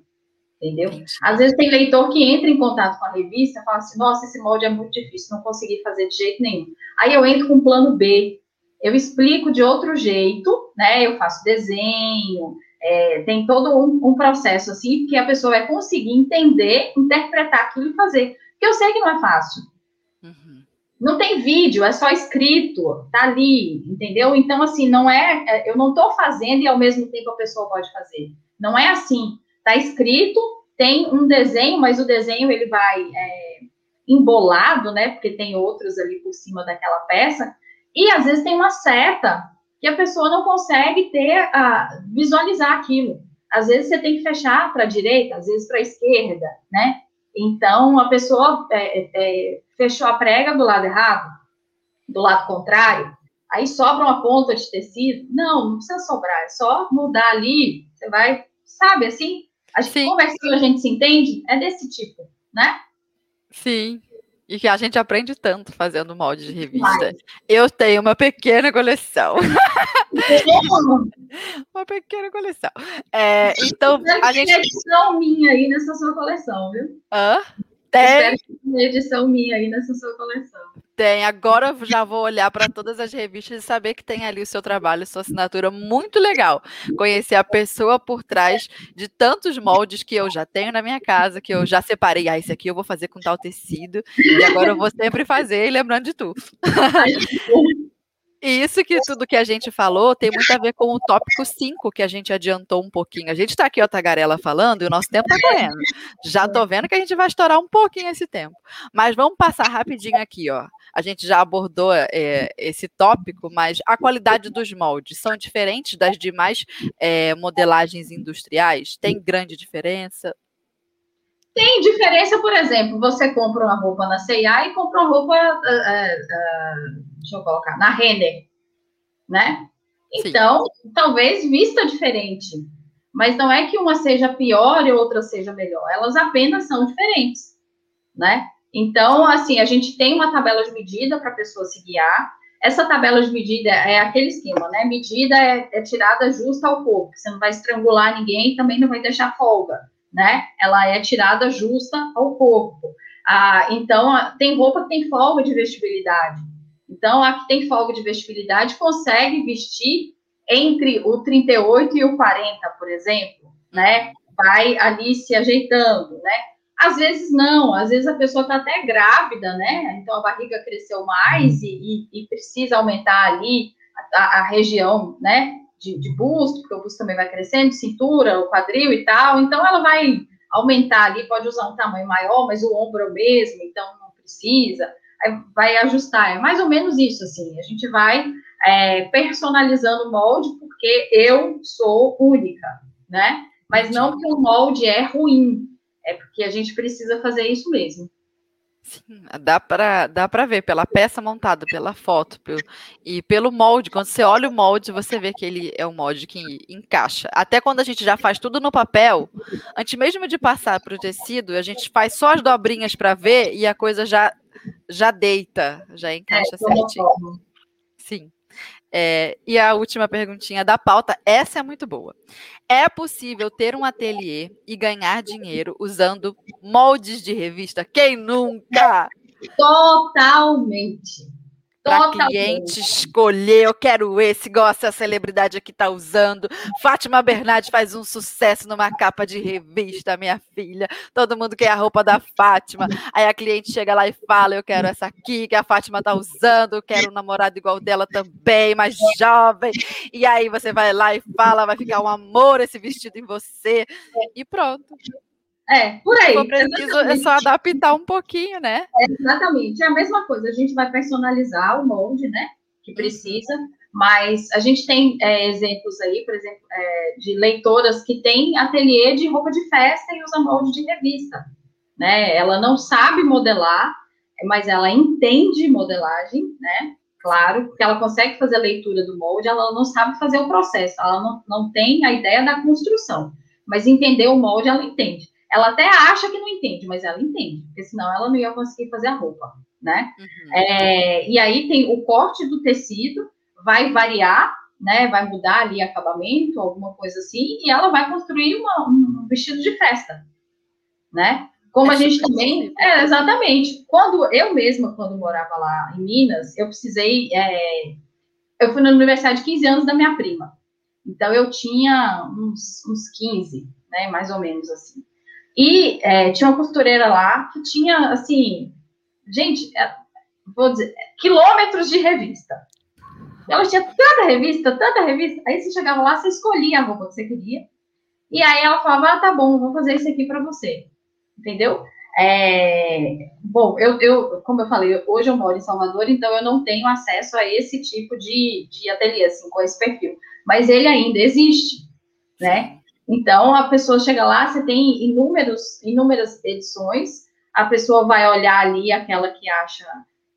entendeu? Às vezes tem leitor que entra em contato com a revista e fala assim, nossa, esse molde é muito difícil, não consegui fazer de jeito nenhum. Aí eu entro com um plano B, eu explico de outro jeito, né? Eu faço desenho, é, tem todo um, um, processo assim que a pessoa vai conseguir entender, interpretar aquilo e fazer. Porque eu sei que não é fácil. Uhum. Não tem vídeo, é só escrito, tá ali, entendeu? Então, assim, não é. é eu não estou fazendo e ao mesmo tempo a pessoa pode fazer. Não é assim. Está escrito, tem um desenho, mas o desenho ele vai é, embolado, né? Porque tem outros ali por cima daquela peça. E às vezes tem uma seta que a pessoa não consegue ter a visualizar aquilo. Às vezes você tem que fechar para a direita, às vezes para a esquerda, né? Então a pessoa é, é, fechou a prega do lado errado, do lado contrário, aí sobra uma ponta de tecido. Não, não precisa sobrar, é só mudar ali. Você vai, sabe assim? A gente Sim. conversando, a gente se entende, é desse tipo, né? Sim. E que a gente aprende tanto fazendo molde de revista. Eu tenho uma pequena coleção. uma pequena coleção. É, então, a gente. Tem edição minha aí nessa sua coleção, viu? Hã? Tem. Espero que tenha edição minha aí nessa sua coleção. Tem. Agora já vou olhar para todas as revistas e saber que tem ali o seu trabalho, sua assinatura. Muito legal. Conhecer a pessoa por trás de tantos moldes que eu já tenho na minha casa, que eu já separei. Ah, esse aqui eu vou fazer com tal tecido. E agora eu vou sempre fazer, lembrando de tudo. E isso que tudo que a gente falou tem muito a ver com o tópico 5, que a gente adiantou um pouquinho. A gente está aqui, ó, Tagarela, falando, e o nosso tempo está correndo. Já estou vendo que a gente vai estourar um pouquinho esse tempo. Mas vamos passar rapidinho aqui, ó. A gente já abordou é, esse tópico, mas a qualidade dos moldes são diferentes das demais é, modelagens industriais? Tem grande diferença? Tem diferença, por exemplo, você compra uma roupa na C&A e compra uma roupa, uh, uh, deixa eu colocar, na Renner, né? Então, Sim. talvez vista diferente, mas não é que uma seja pior e outra seja melhor, elas apenas são diferentes, né? Então, assim, a gente tem uma tabela de medida para a pessoa se guiar, essa tabela de medida é aquele esquema, né? Medida é, é tirada justa ao corpo, você não vai estrangular ninguém, também não vai deixar folga, né? Ela é tirada justa ao corpo. Ah, então, tem roupa que tem folga de vestibilidade. Então, a que tem folga de vestibilidade consegue vestir entre o 38 e o 40, por exemplo, né? Vai ali se ajeitando, né? Às vezes não, às vezes a pessoa está até grávida, né? Então a barriga cresceu mais e, e, e precisa aumentar ali a, a região, né? De, de, busto, porque o busto também vai crescendo, cintura, o quadril e tal. Então ela vai aumentar ali, pode usar um tamanho maior, mas o ombro é o mesmo, então não precisa. Aí vai ajustar. É mais ou menos isso, assim. A gente vai é, personalizando o molde, porque eu sou única, né? Mas não que o molde é ruim, é porque a gente precisa fazer isso mesmo. Sim, dá para dá para ver pela peça montada, pela foto pelo, e pelo molde. Quando você olha o molde, você vê que ele é um molde que encaixa. Até quando a gente já faz tudo no papel, antes mesmo de passar para o tecido, a gente faz só as dobrinhas para ver e a coisa já já deita, já encaixa é, certinho. Sim. É, e a última perguntinha da pauta, essa é muito boa. É possível ter um ateliê e ganhar dinheiro usando moldes de revista? Quem nunca? Totalmente para cliente escolher, eu quero esse, gosta a celebridade aqui tá usando. Fátima Bernardes faz um sucesso numa capa de revista, minha filha. Todo mundo quer a roupa da Fátima. Aí a cliente chega lá e fala: "Eu quero essa aqui que a Fátima tá usando, eu quero um namorado igual dela também, mais jovem". E aí você vai lá e fala, vai ficar um amor esse vestido em você. E pronto. É, por aí. preciso, é só adaptar um pouquinho, né? É, exatamente. É a mesma coisa. A gente vai personalizar o molde, né? Que precisa. Mas a gente tem é, exemplos aí, por exemplo, é, de leitoras que têm ateliê de roupa de festa e usa molde de revista. Né? Ela não sabe modelar, mas ela entende modelagem, né? Claro, porque ela consegue fazer a leitura do molde, ela não sabe fazer o processo, ela não, não tem a ideia da construção, mas entender o molde ela entende. Ela até acha que não entende, mas ela entende, porque senão ela não ia conseguir fazer a roupa, né? Uhum. É, e aí tem o corte do tecido, vai variar, né? Vai mudar ali acabamento, alguma coisa assim, e ela vai construir uma, um vestido de festa, né? Como é a gente também. É, exatamente. Quando eu mesma, quando morava lá em Minas, eu precisei. É, eu fui na universidade de 15 anos da minha prima. Então eu tinha uns, uns 15, né? Mais ou menos assim. E é, tinha uma costureira lá que tinha, assim, gente, é, vou dizer, quilômetros de revista. Ela tinha tanta revista, tanta revista. Aí você chegava lá, você escolhia a roupa que você queria. E aí ela falava, ah, tá bom, vou fazer isso aqui para você. Entendeu? É, bom, eu, eu, como eu falei, hoje eu moro em Salvador, então eu não tenho acesso a esse tipo de, de ateliê, assim, com esse perfil. Mas ele ainda existe, né? Então, a pessoa chega lá, você tem inúmeros, inúmeras edições, a pessoa vai olhar ali aquela que acha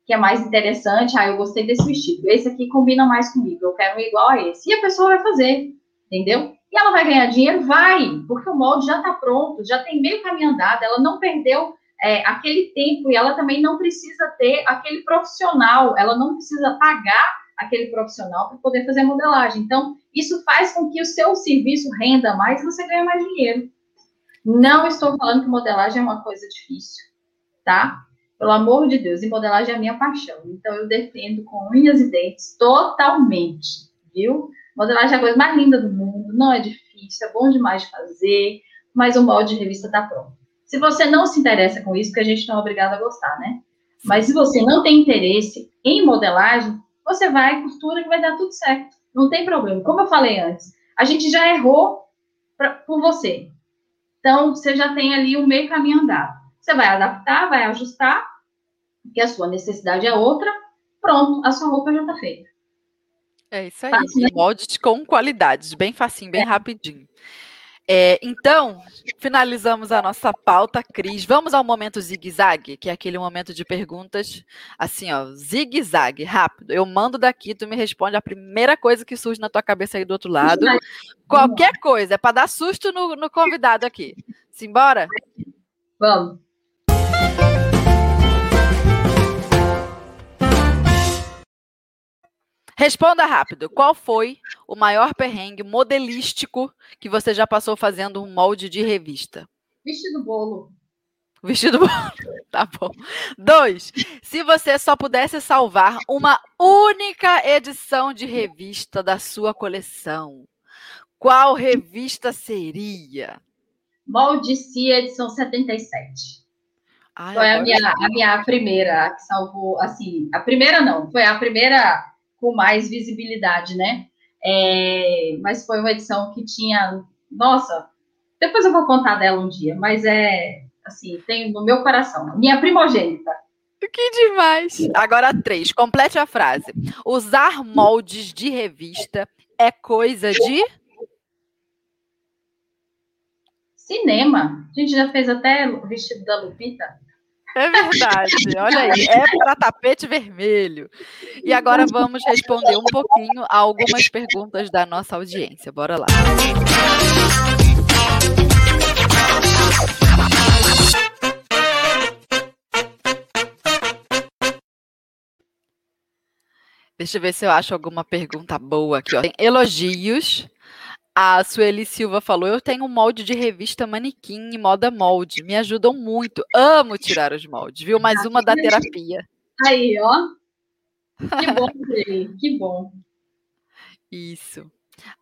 que é mais interessante, ah, eu gostei desse vestido, esse aqui combina mais comigo, eu quero igual a esse. E a pessoa vai fazer, entendeu? E ela vai ganhar dinheiro? Vai, porque o molde já está pronto, já tem meio caminho andado, ela não perdeu é, aquele tempo e ela também não precisa ter aquele profissional, ela não precisa pagar aquele profissional para poder fazer modelagem. Então, isso faz com que o seu serviço renda mais e você ganhe mais dinheiro. Não estou falando que modelagem é uma coisa difícil, tá? Pelo amor de Deus, e modelagem é a minha paixão. Então, eu defendo com unhas e dentes totalmente, viu? Modelagem é a coisa mais linda do mundo, não é difícil, é bom demais de fazer, mas o molde de revista está pronto. Se você não se interessa com isso, porque a gente não é obrigado a gostar, né? Mas se você não tem interesse em modelagem, você vai, costura que vai dar tudo certo. Não tem problema. Como eu falei antes, a gente já errou pra, por você. Então, você já tem ali o meio caminho andado. Você vai adaptar, vai ajustar, porque a sua necessidade é outra. Pronto, a sua roupa já está feita. É isso aí. Fácil, né? Moldes com qualidades, bem facinho, bem é. rapidinho. É, então, finalizamos a nossa pauta, Cris. Vamos ao momento zigue-zague, que é aquele momento de perguntas, assim, ó, zigue-zague, rápido. Eu mando daqui, tu me responde a primeira coisa que surge na tua cabeça aí do outro lado. Qualquer coisa, é para dar susto no, no convidado aqui. Simbora? Vamos. Responda rápido. Qual foi o maior perrengue modelístico que você já passou fazendo um molde de revista? Vestido bolo. Vestido bolo. Tá bom. Dois. Se você só pudesse salvar uma única edição de revista da sua coleção, qual revista seria? Moldicia, edição 77. Ai, foi a minha, a minha primeira que salvou, assim, a primeira não, foi a primeira com mais visibilidade, né? É, mas foi uma edição que tinha, nossa, depois eu vou contar dela um dia, mas é, assim, tem no meu coração, minha primogênita. Que demais! Agora três, complete a frase. Usar moldes de revista é coisa de cinema. A gente já fez até o vestido da Lupita. É verdade, olha aí, é para tapete vermelho. E agora vamos responder um pouquinho a algumas perguntas da nossa audiência. Bora lá. Deixa eu ver se eu acho alguma pergunta boa aqui. Ó. Tem elogios a Sueli Silva falou: Eu tenho um molde de revista manequim e moda molde. Me ajudam muito. Amo tirar os moldes, viu? Mais uma da terapia. Aí, ó. Que bom, que bom. Isso.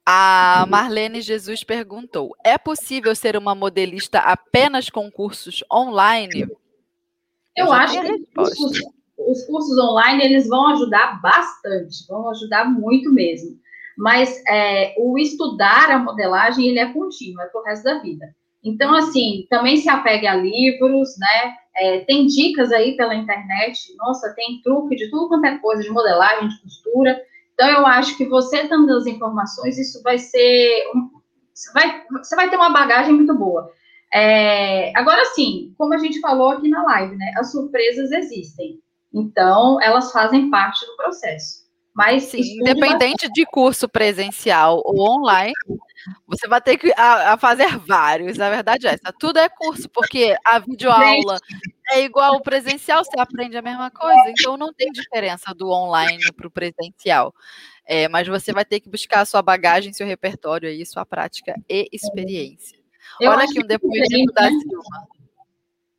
A Marlene Jesus perguntou: É possível ser uma modelista apenas com cursos online? Eu, Eu acho que cursos, os cursos online eles vão ajudar bastante, vão ajudar muito mesmo mas é, o estudar a modelagem, ele é contínuo, é pro resto da vida. Então, assim, também se apegue a livros, né? É, tem dicas aí pela internet, nossa, tem truque de tudo quanto é coisa, de modelagem, de costura. Então, eu acho que você dando as informações, isso vai ser. Um, você, vai, você vai ter uma bagagem muito boa. É, agora, sim, como a gente falou aqui na live, né? As surpresas existem. Então, elas fazem parte do processo. Mas Sim, independente de curso presencial ou online, você vai ter que a, a fazer vários. A verdade é essa. Tudo é curso, porque a videoaula é igual ao presencial, você aprende a mesma coisa. Então não tem diferença do online para o presencial. É, mas você vai ter que buscar a sua bagagem, seu repertório aí, sua prática e experiência. Eu Olha aqui um depoimento da Silma.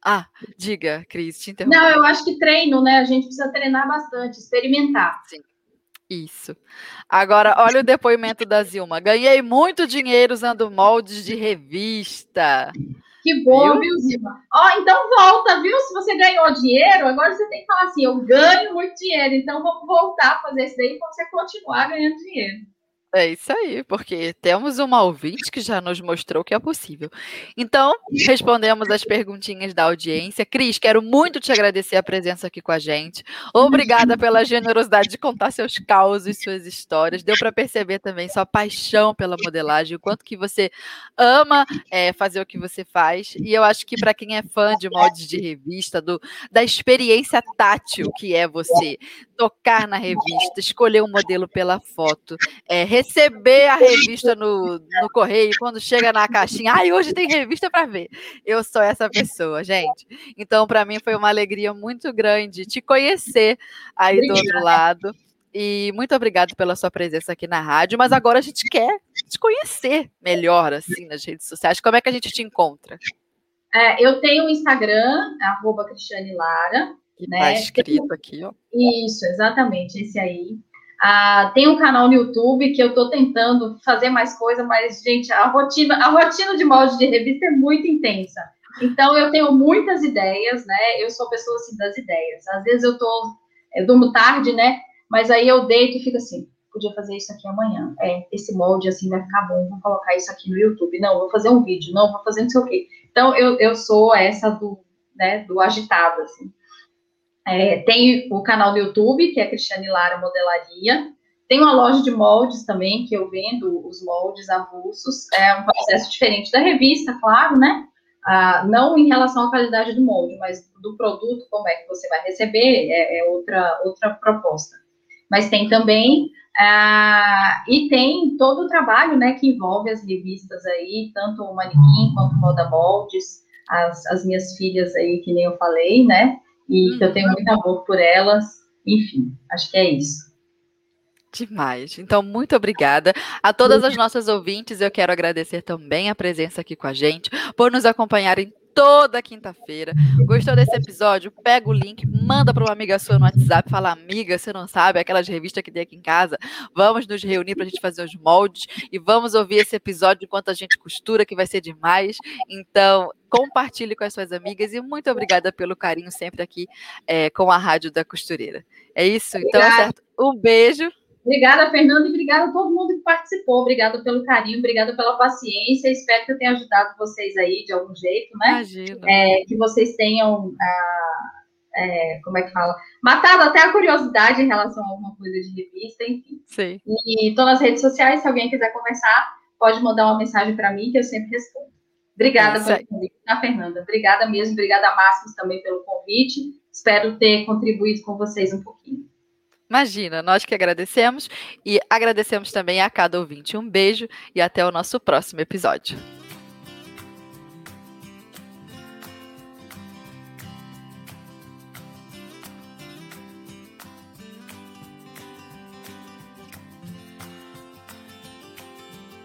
Ah, diga, Cris, te interrompo. Não, eu acho que treino, né? A gente precisa treinar bastante, experimentar. Sim. Isso. Agora, olha o depoimento da Zilma. Ganhei muito dinheiro usando moldes de revista. Que bom, viu, viu Zilma? Ó, oh, então volta, viu? Se você ganhou dinheiro, agora você tem que falar assim: eu ganho muito dinheiro, então vamos voltar a fazer isso daí para você continuar ganhando dinheiro. É isso aí, porque temos uma ouvinte que já nos mostrou que é possível. Então, respondemos as perguntinhas da audiência. Cris, quero muito te agradecer a presença aqui com a gente. Obrigada pela generosidade de contar seus causos, suas histórias. Deu para perceber também sua paixão pela modelagem, o quanto que você ama é, fazer o que você faz. E eu acho que para quem é fã de moldes de revista, do, da experiência tátil que é você tocar na revista, escolher um modelo pela foto, é, receber a revista no, no correio, quando chega na caixinha, ai, hoje tem revista para ver. Eu sou essa pessoa, gente. Então, para mim foi uma alegria muito grande te conhecer aí Obrigada. do outro lado. E muito obrigado pela sua presença aqui na rádio. Mas agora a gente quer te conhecer melhor, assim, nas redes sociais. Como é que a gente te encontra? É, eu tenho o Instagram, arroba Cristiane Lara. Que né? tá escrito aqui, ó. Isso, exatamente, esse aí. Ah, tem um canal no YouTube que eu estou tentando fazer mais coisa, mas, gente, a rotina, a rotina de molde de revista é muito intensa. Então, eu tenho muitas ideias, né? Eu sou pessoa assim das ideias. Às vezes eu tô, eu durmo tarde, né? Mas aí eu deito e fico assim, podia fazer isso aqui amanhã. É, esse molde assim vai ficar bom, vou colocar isso aqui no YouTube. Não, vou fazer um vídeo, não, vou fazer não sei o quê. Então, eu, eu sou essa do, né, do agitado, assim. É, tem o canal do YouTube, que é Cristiane Lara Modelaria. Tem uma loja de moldes também, que eu vendo os moldes avulsos. É um processo diferente da revista, claro, né? Ah, não em relação à qualidade do molde, mas do produto, como é que você vai receber, é, é outra, outra proposta. Mas tem também, ah, e tem todo o trabalho, né, que envolve as revistas aí, tanto o manequim quanto o moda moldes, as, as minhas filhas aí, que nem eu falei, né, e uhum. eu tenho muito amor por elas. Enfim, acho que é isso. Demais. Então, muito obrigada. A todas as nossas ouvintes, eu quero agradecer também a presença aqui com a gente, por nos acompanharem toda quinta-feira. Gostou desse episódio? Pega o link, manda para uma amiga sua no WhatsApp, fala, amiga, você não sabe, aquelas revistas que tem aqui em casa. Vamos nos reunir para a gente fazer os moldes e vamos ouvir esse episódio enquanto a gente costura, que vai ser demais. Então, compartilhe com as suas amigas e muito obrigada pelo carinho sempre aqui é, com a Rádio da Costureira. É isso? Então, é certo. Um beijo. Obrigada, Fernanda, e obrigada a todo mundo que participou. Obrigada pelo carinho, obrigada pela paciência. Espero que eu tenha ajudado vocês aí de algum jeito, né? Imagina. É, que vocês tenham, ah, é, como é que fala? Matado até a curiosidade em relação a alguma coisa de revista, enfim. Sim. E estou nas redes sociais, se alguém quiser conversar, pode mandar uma mensagem para mim que eu sempre respondo. Obrigada Isso pelo convite, tá, Fernanda? Obrigada mesmo, obrigada a Márcio também pelo convite. Espero ter contribuído com vocês um pouquinho. Imagina, nós que agradecemos e agradecemos também a cada ouvinte. Um beijo e até o nosso próximo episódio.